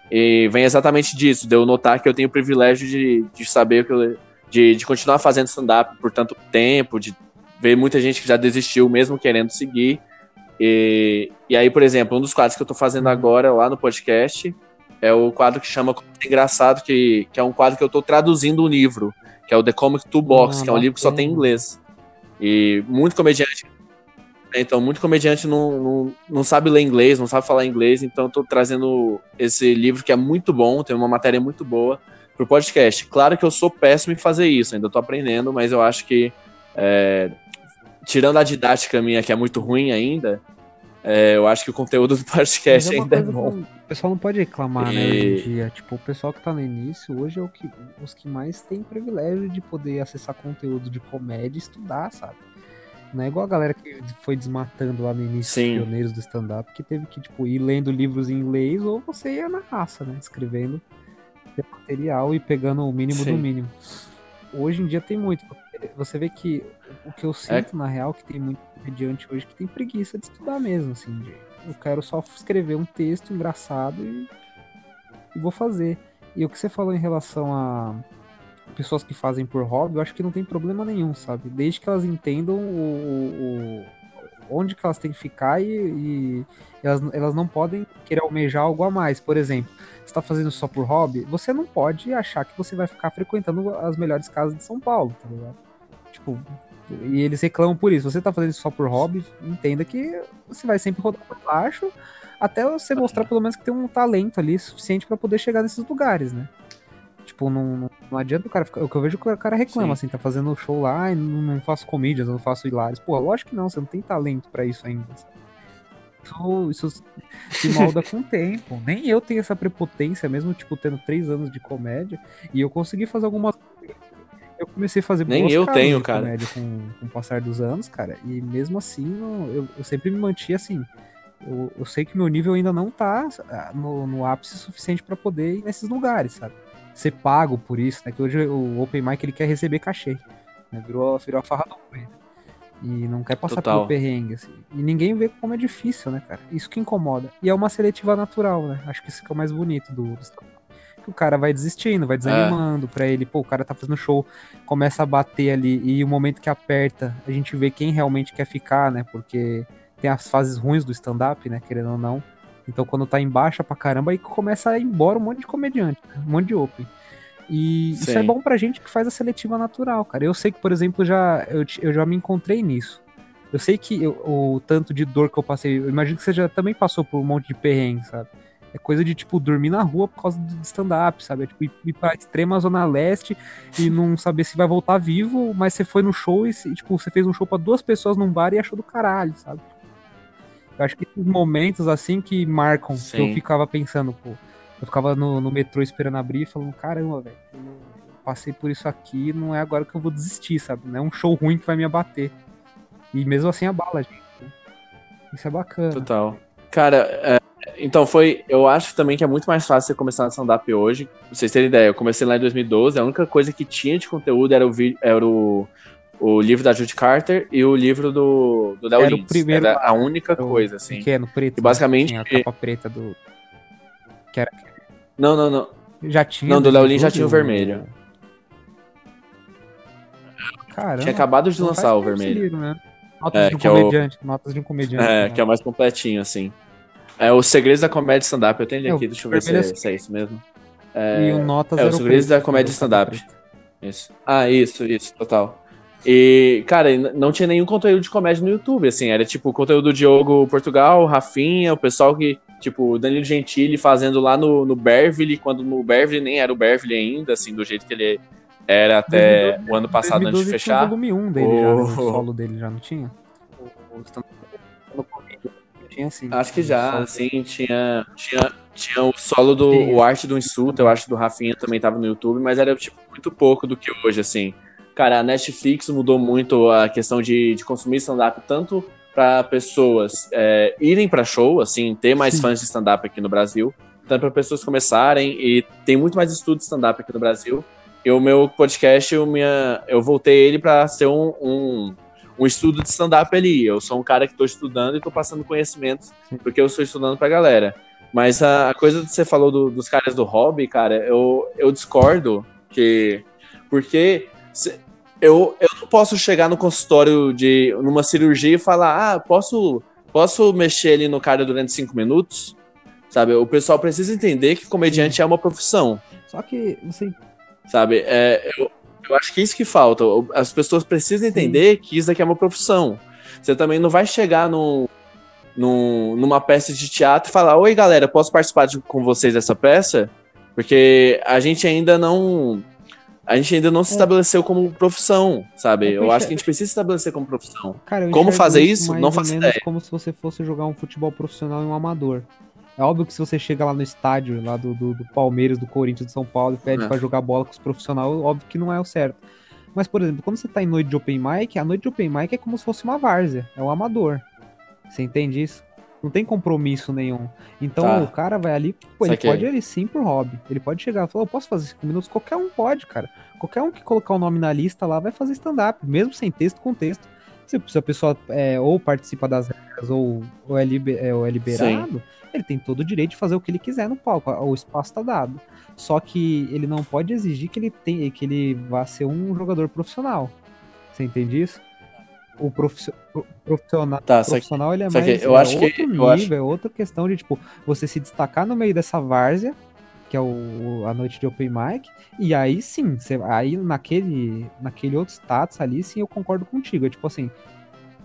E vem exatamente disso, de eu notar que eu tenho o privilégio de, de saber que eu, de, de continuar fazendo stand-up por tanto tempo, de ver muita gente que já desistiu mesmo querendo seguir. E, e aí, por exemplo, um dos quadros que eu tô fazendo agora lá no podcast é o quadro que chama Engraçado, que, que é um quadro que eu tô traduzindo um livro, que é o The Comic Toolbox, ah, que é um livro que só tem em inglês. E muito comediante. Então, muito comediante não, não, não sabe ler inglês, não sabe falar inglês, então eu tô trazendo esse livro que é muito bom, tem uma matéria muito boa pro podcast. Claro que eu sou péssimo em fazer isso, ainda tô aprendendo, mas eu acho que é, tirando a didática minha, que é muito ruim ainda, é, eu acho que o conteúdo do podcast é ainda é bom. o pessoal não pode reclamar, e... né, hoje em dia. Tipo, o pessoal que tá no início, hoje é o que, os que mais tem privilégio de poder acessar conteúdo de comédia e estudar, sabe? Não é igual a galera que foi desmatando lá no início, Sim. pioneiros do stand-up, que teve que, tipo, ir lendo livros em inglês ou você ia na raça, né? Escrevendo material e pegando o mínimo Sim. do mínimo. Hoje em dia tem muito. Você vê que o que eu sinto, é. na real, que tem muito comediante hoje que tem preguiça de estudar mesmo, assim. De, eu quero só escrever um texto engraçado e, e vou fazer. E o que você falou em relação a pessoas que fazem por hobby, eu acho que não tem problema nenhum, sabe? Desde que elas entendam o, o onde que elas têm que ficar e, e, elas, elas não podem querer almejar algo a mais. Por exemplo, você está fazendo só por hobby, você não pode achar que você vai ficar frequentando as melhores casas de São Paulo, tá ligado? Tipo, e eles reclamam por isso. Você tá fazendo isso só por hobby, entenda que você vai sempre rodar por baixo até você mostrar pelo menos que tem um talento ali suficiente para poder chegar nesses lugares, né? Tipo, não, não adianta o cara ficar. O que eu vejo é que o cara reclama, Sim. assim, tá fazendo show lá e não, não faço comédias, não faço hilários. Pô, lógico que não, você não tem talento para isso ainda. Isso, isso se molda com o tempo. Nem eu tenho essa prepotência, mesmo, tipo, tendo três anos de comédia, e eu consegui fazer algumas eu comecei a fazer Nem eu tenho, cara. Com, com o passar dos anos, cara. E mesmo assim, eu, eu sempre me mantinha assim. Eu, eu sei que meu nível ainda não tá ah, no, no ápice suficiente para poder ir nesses lugares, sabe? Ser pago por isso, né? Que hoje o Open Mic ele quer receber cachê. Né? Virou, virou a farra do Open. E não quer passar Total. pelo perrengue, assim. E ninguém vê como é difícil, né, cara? Isso que incomoda. E é uma seletiva natural, né? Acho que isso que é o mais bonito do, do que o cara vai desistindo, vai desanimando é. pra ele, pô, o cara tá fazendo show, começa a bater ali, e o momento que aperta, a gente vê quem realmente quer ficar, né? Porque tem as fases ruins do stand-up, né? Querendo ou não. Então quando tá em baixa pra caramba, aí começa a ir embora um monte de comediante, um monte de open. E Sim. isso é bom pra gente que faz a seletiva natural, cara. Eu sei que, por exemplo, já eu, eu já me encontrei nisso. Eu sei que eu, o tanto de dor que eu passei, eu imagino que você já também passou por um monte de perrengue, sabe? É coisa de, tipo, dormir na rua por causa de stand-up, sabe? É, tipo, ir, ir pra extrema zona leste e não saber se vai voltar vivo, mas você foi no show e, tipo, você fez um show pra duas pessoas num bar e achou do caralho, sabe? Eu acho que esses momentos, assim, que marcam, Sim. que eu ficava pensando, pô, eu ficava no, no metrô esperando abrir e falando, caramba, velho, passei por isso aqui, não é agora que eu vou desistir, sabe? Não é um show ruim que vai me abater. E mesmo assim abala, gente. Né? Isso é bacana. Total. Cara, é, então foi. Eu acho também que é muito mais fácil você começar no stand-up hoje. Pra vocês terem ideia, eu comecei lá em 2012, a única coisa que tinha de conteúdo era o, era o, o livro da Judy Carter e o livro do, do Léo Era Lins. o primeiro. Era a única coisa, assim. Pequeno, preto. E basicamente. Tinha a capa preta do. Que era... Não, não, não. Já tinha. Não, do Léo Lins já tinha o vermelho. Caramba, tinha acabado de lançar o vermelho. Livro, né? Notas é, de um comediante. É o... Notas de um comediante. É, né? que é o mais completinho, assim. É Os Segredos da Comédia Stand-Up. Eu tenho ele é, aqui, deixa eu ver se é, se é, isso mesmo. É, e o Notas é, Os Segredos da Comédia Stand-Up. Isso. Ah, isso, isso, total. E, cara, não tinha nenhum conteúdo de comédia no YouTube, assim, era tipo conteúdo do Diogo Portugal, Rafinha, o pessoal que, tipo, Danilo Gentili fazendo lá no, no Beverly, quando no Beverly nem era o Beverly ainda, assim, do jeito que ele era até 2012, o ano passado antes de fechar. o volume 1 dele o... já, o solo dele já não tinha? O, tinha sim. Acho que já, sim, tinha, tinha, tinha o solo do o Arte do Insulto, eu acho do Rafinha também tava no YouTube, mas era tipo muito pouco do que hoje, assim. Cara, a Netflix mudou muito a questão de, de consumir stand-up, tanto para pessoas é, irem para show, assim, ter mais sim. fãs de stand-up aqui no Brasil, tanto para pessoas começarem, e tem muito mais estudo de stand-up aqui no Brasil, e o meu podcast, eu, minha, eu voltei ele para ser um, um, um, estudo de stand-up ali. Eu sou um cara que estou estudando e estou passando conhecimentos porque eu estou estudando para galera. Mas a, a, coisa que você falou do, dos caras do hobby, cara, eu, eu discordo que. Porque se, eu, eu não posso chegar no consultório de numa cirurgia e falar, ah, posso, posso mexer ali no cara durante cinco minutos? Sabe? O pessoal precisa entender que comediante é uma profissão. Só que você Sabe? É, eu, eu acho que é isso que falta. As pessoas precisam entender Sim. que isso daqui é uma profissão. Você também não vai chegar no, no, numa peça de teatro e falar: Oi, galera, posso participar de, com vocês dessa peça? Porque a gente ainda não. A gente ainda não se é. estabeleceu como profissão, sabe? Eu, eu acho que a gente precisa se estabelecer como profissão. Cara, como fazer isso? Não faço ideia. Como se você fosse jogar um futebol profissional e um amador. É óbvio que se você chega lá no estádio, lá do, do, do Palmeiras, do Corinthians, de São Paulo, e pede é. para jogar bola com os profissionais, óbvio que não é o certo. Mas, por exemplo, quando você tá em noite de open mic, a noite de open mic é como se fosse uma várzea, é um amador. Você entende isso? Não tem compromisso nenhum. Então tá. o cara vai ali, pô, ele pode ir sim por hobby. Ele pode chegar e falar, eu posso fazer 5 minutos? Qualquer um pode, cara. Qualquer um que colocar o nome na lista lá vai fazer stand-up, mesmo sem texto, com texto. Se, se a pessoa é, ou participa das regras ou, ou, é, liber, é, ou é liberado, sim ele tem todo o direito de fazer o que ele quiser no palco, o espaço está dado. Só que ele não pode exigir que ele, tem, que ele vá ser um jogador profissional. Você entende isso? O profissional, tá, profissional ele é mais que, eu é acho outro que, nível, acho... é outra questão de tipo você se destacar no meio dessa várzea, que é o, a noite de open mic, e aí sim, você, aí naquele, naquele outro status ali, sim, eu concordo contigo. É tipo assim,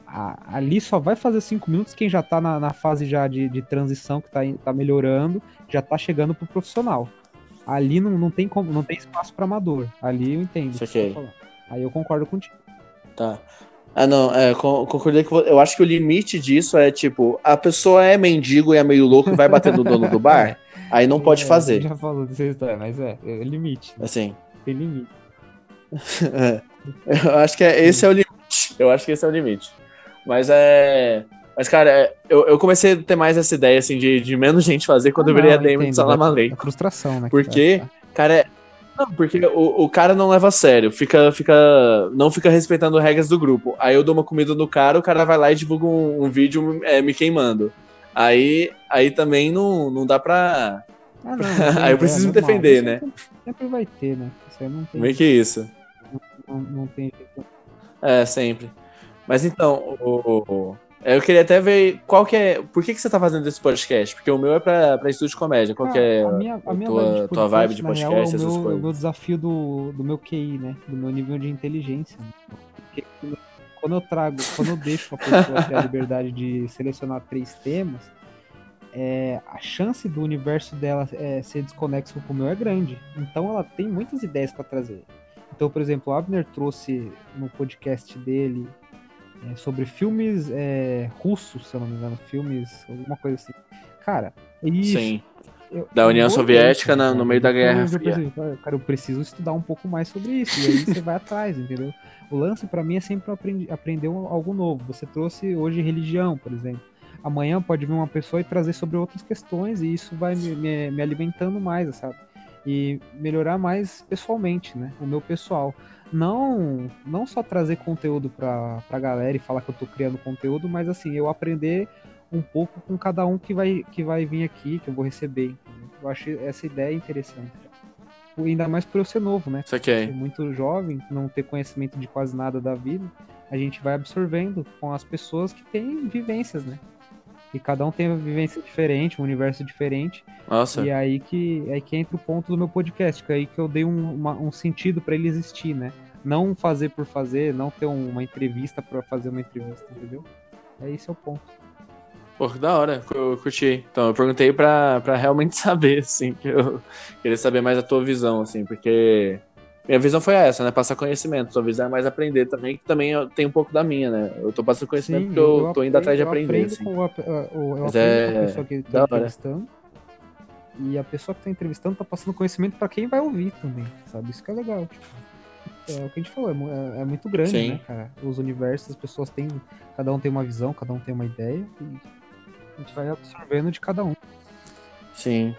a, ali só vai fazer cinco minutos quem já tá na, na fase já de, de, transição, que tá, tá melhorando, já tá chegando pro profissional. Ali não, não, tem, como, não tem espaço para amador. Ali eu entendo. Okay. Aí eu concordo contigo. Tá. Ah, não, é, concordei que eu acho que o limite disso é tipo, a pessoa é mendigo e é meio louco e vai bater no dono do bar, aí não pode é, fazer. Já falou dessa história, mas é, é limite. Né? Assim. Tem limite. é. Eu acho que é, esse é o limite. Eu acho que esse é o limite. Mas é. Mas, cara, é, eu, eu comecei a ter mais essa ideia, assim, de, de menos gente fazer quando ah, eu virei a Damon de Salamalei. frustração, né? Porque, tá. cara, é, não, porque o, o cara não leva a sério, fica, fica, não fica respeitando regras do grupo. Aí eu dou uma comida no cara, o cara vai lá e divulga um, um vídeo é, me queimando. Aí, aí também não, não dá pra. Ah, não, aí eu preciso é, me defender, né? Sempre vai ter, né? Isso aí não tem. Meio que isso. Não, não tem É, sempre. Mas então, o, eu queria até ver qual que é. Por que, que você tá fazendo esse podcast? Porque o meu é pra, pra estúdio de comédia. Qual ah, que é a minha, a minha tua, vibe tua vibe de podcast? Real, é o meu, meu, desafio do, do meu QI, né? Do meu nível de inteligência. Porque quando eu trago, quando eu deixo a pessoa ter a liberdade de selecionar três temas, é, a chance do universo dela é, ser desconexo com o meu é grande. Então ela tem muitas ideias para trazer. Então, por exemplo, o Abner trouxe no podcast dele é, sobre filmes é, russos, se eu não me engano, filmes, alguma coisa assim. Cara, isso. Sim. Eu, da União Soviética na, no meio da Guerra. Preciso, cara, eu preciso estudar um pouco mais sobre isso. E aí você vai atrás, entendeu? O lance para mim é sempre aprender, aprender algo novo. Você trouxe hoje religião, por exemplo amanhã pode vir uma pessoa e trazer sobre outras questões e isso vai me, me, me alimentando mais, sabe? E melhorar mais pessoalmente, né? O meu pessoal. Não, não só trazer conteúdo pra, pra galera e falar que eu tô criando conteúdo, mas assim, eu aprender um pouco com cada um que vai, que vai vir aqui, que eu vou receber. Eu acho essa ideia interessante. Ainda mais por eu ser novo, né? Isso aqui é. Muito jovem, não ter conhecimento de quase nada da vida, a gente vai absorvendo com as pessoas que têm vivências, né? E cada um tem uma vivência diferente, um universo diferente. Nossa. E aí que, aí que entra o ponto do meu podcast, que é aí que eu dei um, uma, um sentido para ele existir, né? Não fazer por fazer, não ter uma entrevista para fazer uma entrevista, entendeu? É esse é o ponto. Pô, que da hora, eu curti. Então, eu perguntei pra, pra realmente saber, assim, que eu queria saber mais a tua visão, assim, porque minha visão foi essa, né? Passar conhecimento. Sua visão é mais aprender também, que também tem um pouco da minha, né? Eu tô passando conhecimento Sim, porque eu, eu tô indo atrás de aprender. Assim. Com a, eu Mas aprendo é... com a pessoa que tá entrevistando. E a pessoa que tá entrevistando tá passando conhecimento para quem vai ouvir também, sabe? Isso que é legal. Tipo, é o que a gente falou, é, é, é muito grande, Sim. né, cara? Os universos, as pessoas têm. Cada um tem uma visão, cada um tem uma ideia. E a gente vai absorvendo de cada um. Sim.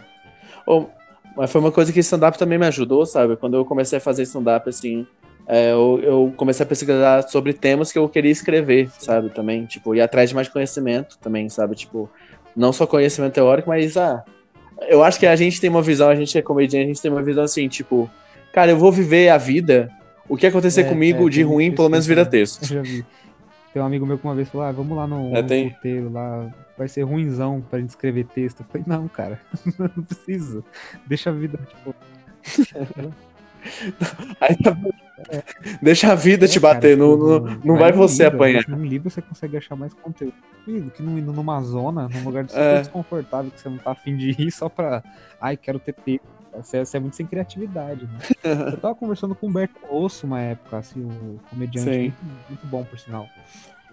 Oh, mas foi uma coisa que stand-up também me ajudou, sabe? Quando eu comecei a fazer stand-up, assim, é, eu, eu, comecei a pesquisar sobre temas que eu queria escrever, sabe? Também, tipo, ir atrás de mais conhecimento também, sabe? Tipo, não só conhecimento teórico, mas, ah, eu acho que a gente tem uma visão, a gente é comediante, a gente tem uma visão assim, tipo, cara, eu vou viver a vida, o que acontecer é, comigo é, de ruim, pelo menos vira texto. Tem um amigo meu que uma vez falou, ah, vamos lá no, é, no tem... roteiro lá, vai ser ruimzão pra gente escrever texto. Eu falei, não, cara, não precisa. Deixa a vida, tipo. Aí, tá... é. Deixa a vida é, te bater, cara, não, não, não vai, você livro, apanhar. No livro você consegue achar mais conteúdo do que não indo numa zona, num lugar super é. desconfortável, que você não tá afim de ir só pra. Ai, quero ter texto. Você, você é muito sem criatividade, né? Eu tava conversando com o Humberto Osso uma época, assim, o comediante muito, muito bom, por sinal.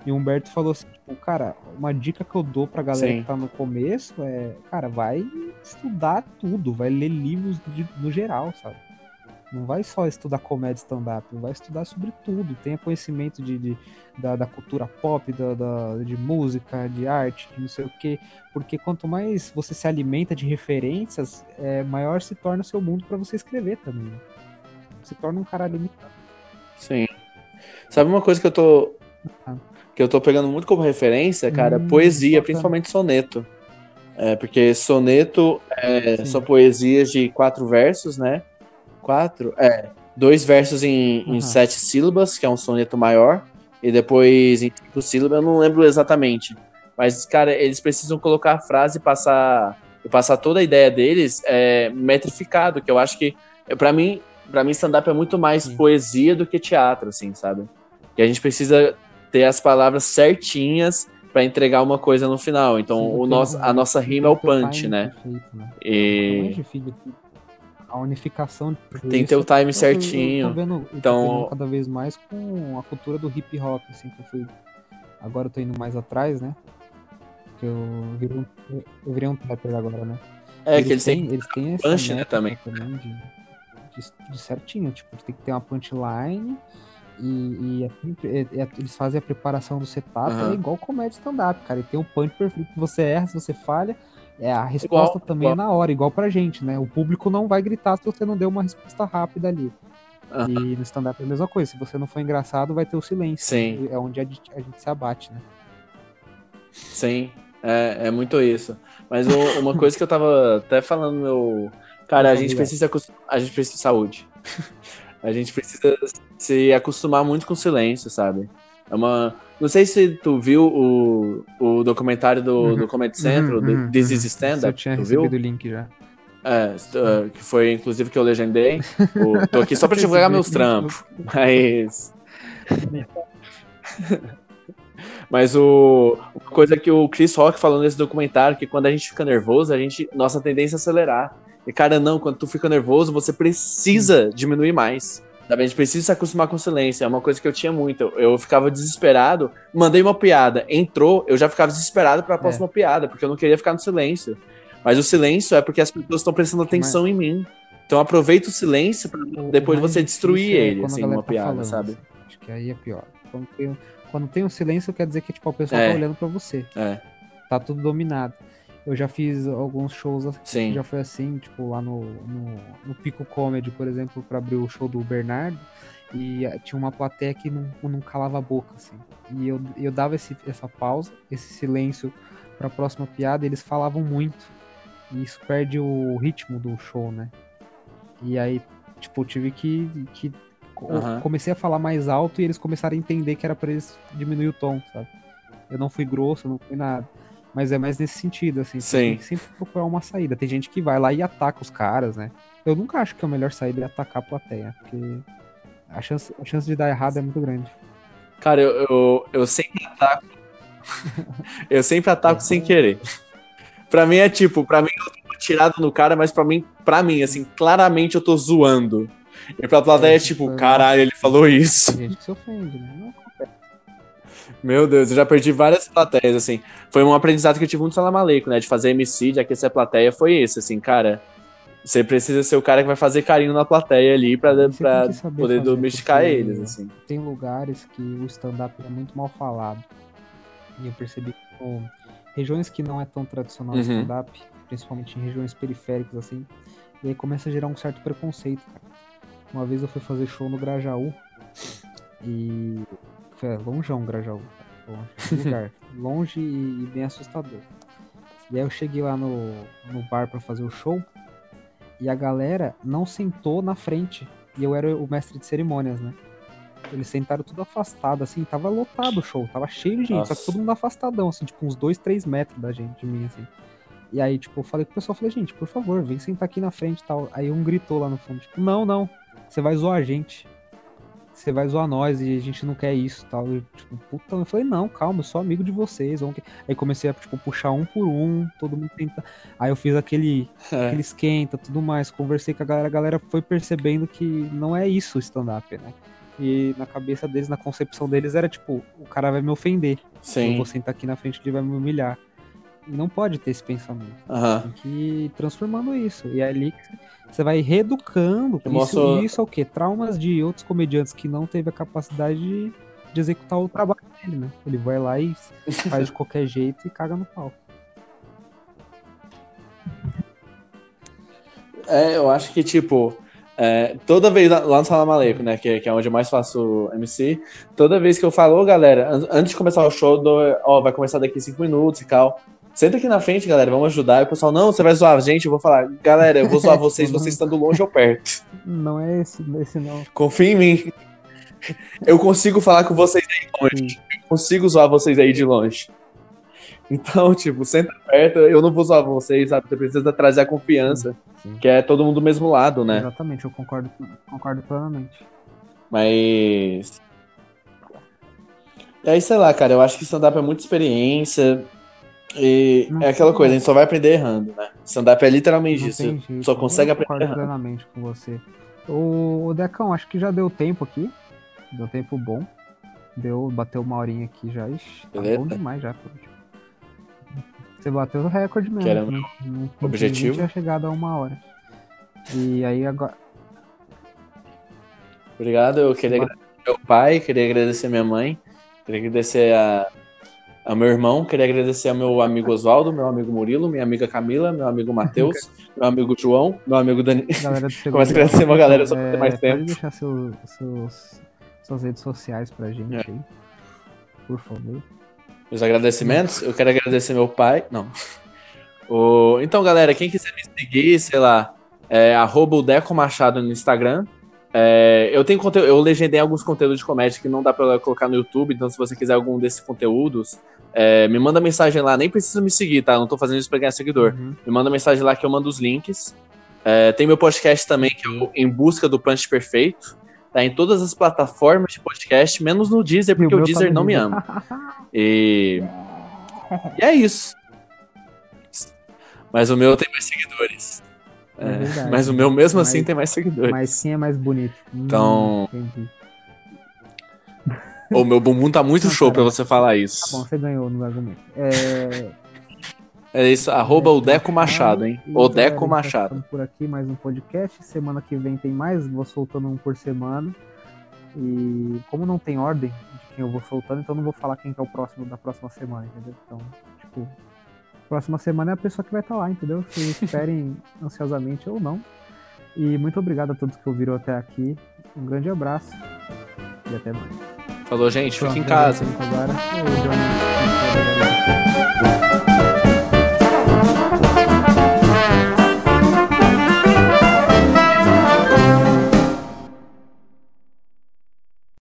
E o Humberto falou assim, tipo, cara, uma dica que eu dou pra galera Sim. que tá no começo é, cara, vai estudar tudo, vai ler livros de, no geral, sabe? Não vai só estudar comédia stand-up, vai estudar sobre tudo. Tenha conhecimento de, de da, da, cultura pop, da, da, de música, de arte, de não sei o quê. Porque quanto mais você se alimenta de referências, é, maior se torna o seu mundo para você escrever também. Né? Se torna um cara limitado. Sim. Sabe uma coisa que eu tô. Ah que eu tô pegando muito como referência, cara, hum, poesia, principalmente soneto. É, porque soneto é, são poesias de quatro versos, né? Quatro? É. Dois versos em, uhum. em sete sílabas, que é um soneto maior, e depois em cinco sílabas, eu não lembro exatamente. Mas, cara, eles precisam colocar a frase e passar, e passar toda a ideia deles é, metrificado, que eu acho que, para mim, para mim stand-up é muito mais Sim. poesia do que teatro, assim, sabe? E a gente precisa ter as palavras certinhas para entregar uma coisa no final. Então, Sim, o nosso, a nossa rima é o punch, né? Perfeito, né? E... A unificação tem que ter o time certinho. Eu, vendo, então, cada vez mais com a cultura do hip hop, assim, que eu fui. Agora eu tô indo mais atrás, né? Que eu virei um, eu virei um trapper agora, né? É, eles que eles têm, eles têm essa punch, né, também. também de, de, de certinho, tipo, tem que ter uma punchline e, e é, é, eles fazem a preparação do setup, uhum. é igual comédia stand-up, cara. E tem o punch perfeito que você erra, se você falha, é a resposta igual, também igual. é na hora, igual pra gente, né? O público não vai gritar se você não deu uma resposta rápida ali. Uhum. E no stand-up é a mesma coisa. Se você não for engraçado, vai ter o silêncio. Sim. É onde a gente, a gente se abate, né? Sim, é, é muito isso. Mas o, uma coisa que eu tava até falando, meu. Cara, a gente precisa. A gente precisa de saúde. A gente precisa se acostumar muito com o silêncio, sabe? É uma. Não sei se tu viu o, o documentário do, uhum. do Comedy Central, uhum, uhum, This is Stand Up. Eu tinha tu recebido viu? o link já. É, uh, que foi inclusive que eu legendei. o, tô aqui só pra divulgar meus trampos. Mas. Mas o, uma coisa que o Chris Rock falou nesse documentário, que quando a gente fica nervoso, a gente, nossa tendência é acelerar. E cara, não, quando tu fica nervoso, você precisa diminuir mais. A gente precisa se acostumar com o silêncio. É uma coisa que eu tinha muito. Eu ficava desesperado, mandei uma piada, entrou, eu já ficava desesperado para a próxima é. piada, porque eu não queria ficar no silêncio. Mas o silêncio é porque as pessoas estão prestando atenção Mas... em mim. Então aproveita o silêncio para depois você destruir é ele, assim, uma tá piada, falando, sabe? Acho que aí é pior. Quando tem, quando tem um silêncio, quer dizer que tipo, a pessoa tá é. tá olhando para você. É. Tá tudo dominado. Eu já fiz alguns shows assim, já foi assim, tipo, lá no, no, no, Pico Comedy, por exemplo, para abrir o show do Bernardo. E eh, tinha uma plateia que não, não calava a boca, assim. E eu, eu dava esse, essa pausa, esse silêncio para a próxima piada, e eles falavam muito. E isso perde o ritmo do show, né? E aí, tipo, tive que. que uhum. Comecei a falar mais alto e eles começaram a entender que era para eles diminuir o tom, sabe? Eu não fui grosso, não fui nada. Mas é mais nesse sentido, assim. Sim. Tem que sempre procurar uma saída. Tem gente que vai lá e ataca os caras, né? Eu nunca acho que a melhor saída é atacar a plateia, porque a chance, a chance de dar errado é muito grande. Cara, eu, eu, eu sempre ataco. eu sempre ataco sem querer. Pra mim é tipo, pra mim eu tô tirado no cara, mas pra mim, pra mim, assim, claramente eu tô zoando. E pra plateia é, é tipo, caralho, ele falou isso. Tem gente que se ofende, né? Meu Deus, eu já perdi várias plateias, assim. Foi um aprendizado que eu tive muito salamaleco, né? De fazer MC, de aquecer a plateia, foi esse, assim, cara. Você precisa ser o cara que vai fazer carinho na plateia ali pra, pra poder domesticar eles, assim. Tem lugares que o stand-up é muito mal falado. E eu percebi que com regiões que não é tão tradicional uhum. stand-up, principalmente em regiões periféricas, assim, e aí começa a gerar um certo preconceito, cara. Uma vez eu fui fazer show no Grajaú e foi longeão Grajaú. Longe, lugar. longe e, bem assustador. E aí eu cheguei lá no, no bar para fazer o show e a galera não sentou na frente. E eu era o mestre de cerimônias, né? Eles sentaram tudo afastado, assim, tava lotado o show, tava cheio de gente, Nossa. só que todo mundo afastadão, assim, tipo, uns dois, três metros da gente, de mim, assim. E aí, tipo, eu falei pro pessoal, falei, gente, por favor, vem sentar aqui na frente e tal. Aí um gritou lá no fundo, tipo, não, não, você vai zoar a gente você vai zoar nós e a gente não quer isso tal. Eu, tipo, puta, eu falei, não, calma, eu sou amigo de vocês. Vamos... Aí comecei a, tipo, puxar um por um, todo mundo tenta. Aí eu fiz aquele, é. aquele esquenta, tudo mais, conversei com a galera, a galera foi percebendo que não é isso o stand-up, né? E na cabeça deles, na concepção deles, era tipo, o cara vai me ofender. Sim. Eu vou sentar aqui na frente ele vai me humilhar. Não pode ter esse pensamento. Uhum. Tem que ir transformando isso. E é ali você vai reeducando. Isso, isso é o quê? Traumas de outros comediantes que não teve a capacidade de, de executar o trabalho dele, né? Ele vai lá e faz de qualquer jeito e caga no pau. É, eu acho que, tipo, é, toda vez lá no Salamaleco, né, que, que, é onde eu mais faço MC, toda vez que eu falo, oh, galera, antes de começar o show, ó, oh, vai começar daqui cinco minutos e tal. Senta aqui na frente, galera, vamos ajudar. E o pessoal, não, você vai zoar a gente? Eu vou falar, galera, eu vou zoar vocês, vocês estando longe ou perto. Não é esse, esse não. Confia em mim. Eu consigo falar com vocês aí de longe. Eu consigo zoar vocês aí de longe. Então, tipo, senta perto, eu não vou zoar vocês, sabe? Você precisa trazer a confiança, sim, sim. que é todo mundo do mesmo lado, né? Exatamente, eu concordo, concordo plenamente. Mas. E aí, sei lá, cara, eu acho que stand-up é muita experiência. E não é aquela coisa, a gente só vai aprender errando, né? Stand-up é literalmente isso. Jeito. Só consegue aprender errando. plenamente com você. O, Decão, acho que já deu tempo aqui. Deu tempo bom. Deu, bateu uma horinha aqui já. Ixi, tá bom demais já. Você bateu o recorde mesmo. Que era meu objetivo. tinha chegado a uma hora. E aí agora. Obrigado, eu queria agradecer meu pai, queria agradecer minha mãe, queria agradecer a ao meu irmão, queria agradecer ao meu amigo Oswaldo, meu amigo Murilo, minha amiga Camila, meu amigo Matheus, meu amigo João, meu amigo Dani. Começa a agradecer uma galera só pra ter mais é, tempo. Pode deixar seu, seus, suas redes sociais pra gente é. aí. Por favor. Os agradecimentos, eu quero agradecer meu pai. Não. O... Então, galera, quem quiser me seguir, sei lá, é arroba o Deco Machado no Instagram. É, eu tenho conteúdo, eu legendei alguns conteúdos de comédia que não dá para colocar no YouTube, então se você quiser algum desses conteúdos, é, me manda mensagem lá, nem precisa me seguir, tá? Não tô fazendo isso pra ganhar seguidor. Uhum. Me manda mensagem lá que eu mando os links. É, tem meu podcast também, que é o Em Busca do Punch Perfeito. Tá em todas as plataformas de podcast, menos no Deezer, porque o tá Deezer no não me ama. E... e é isso. Mas o meu tem mais seguidores. É É, mas o meu mesmo Mas- assim tem mais seguidores. Mas sim é mais bonito. Hum, Então- entendi. O meu bumbum tá muito Não, show pra cara. você falar Tá bom, isso. você ganhou no argumento. É, É isso, arroba o Deco Machado, hein? O Deco tá Machado. por aqui mais um podcast. Semana que vem tem mais, vou soltando um por semana. E como não tem ordem de quem eu vou soltando, então não vou falar quem que é o próximo da próxima semana, entendeu? Então, tipo, próxima semana é a pessoa que vai estar lá, entendeu? Vocês esperem ansiosamente ou não. E muito obrigado a todos que ouviram até aqui. Um grande abraço e até mais. Falou, gente, fica em casa.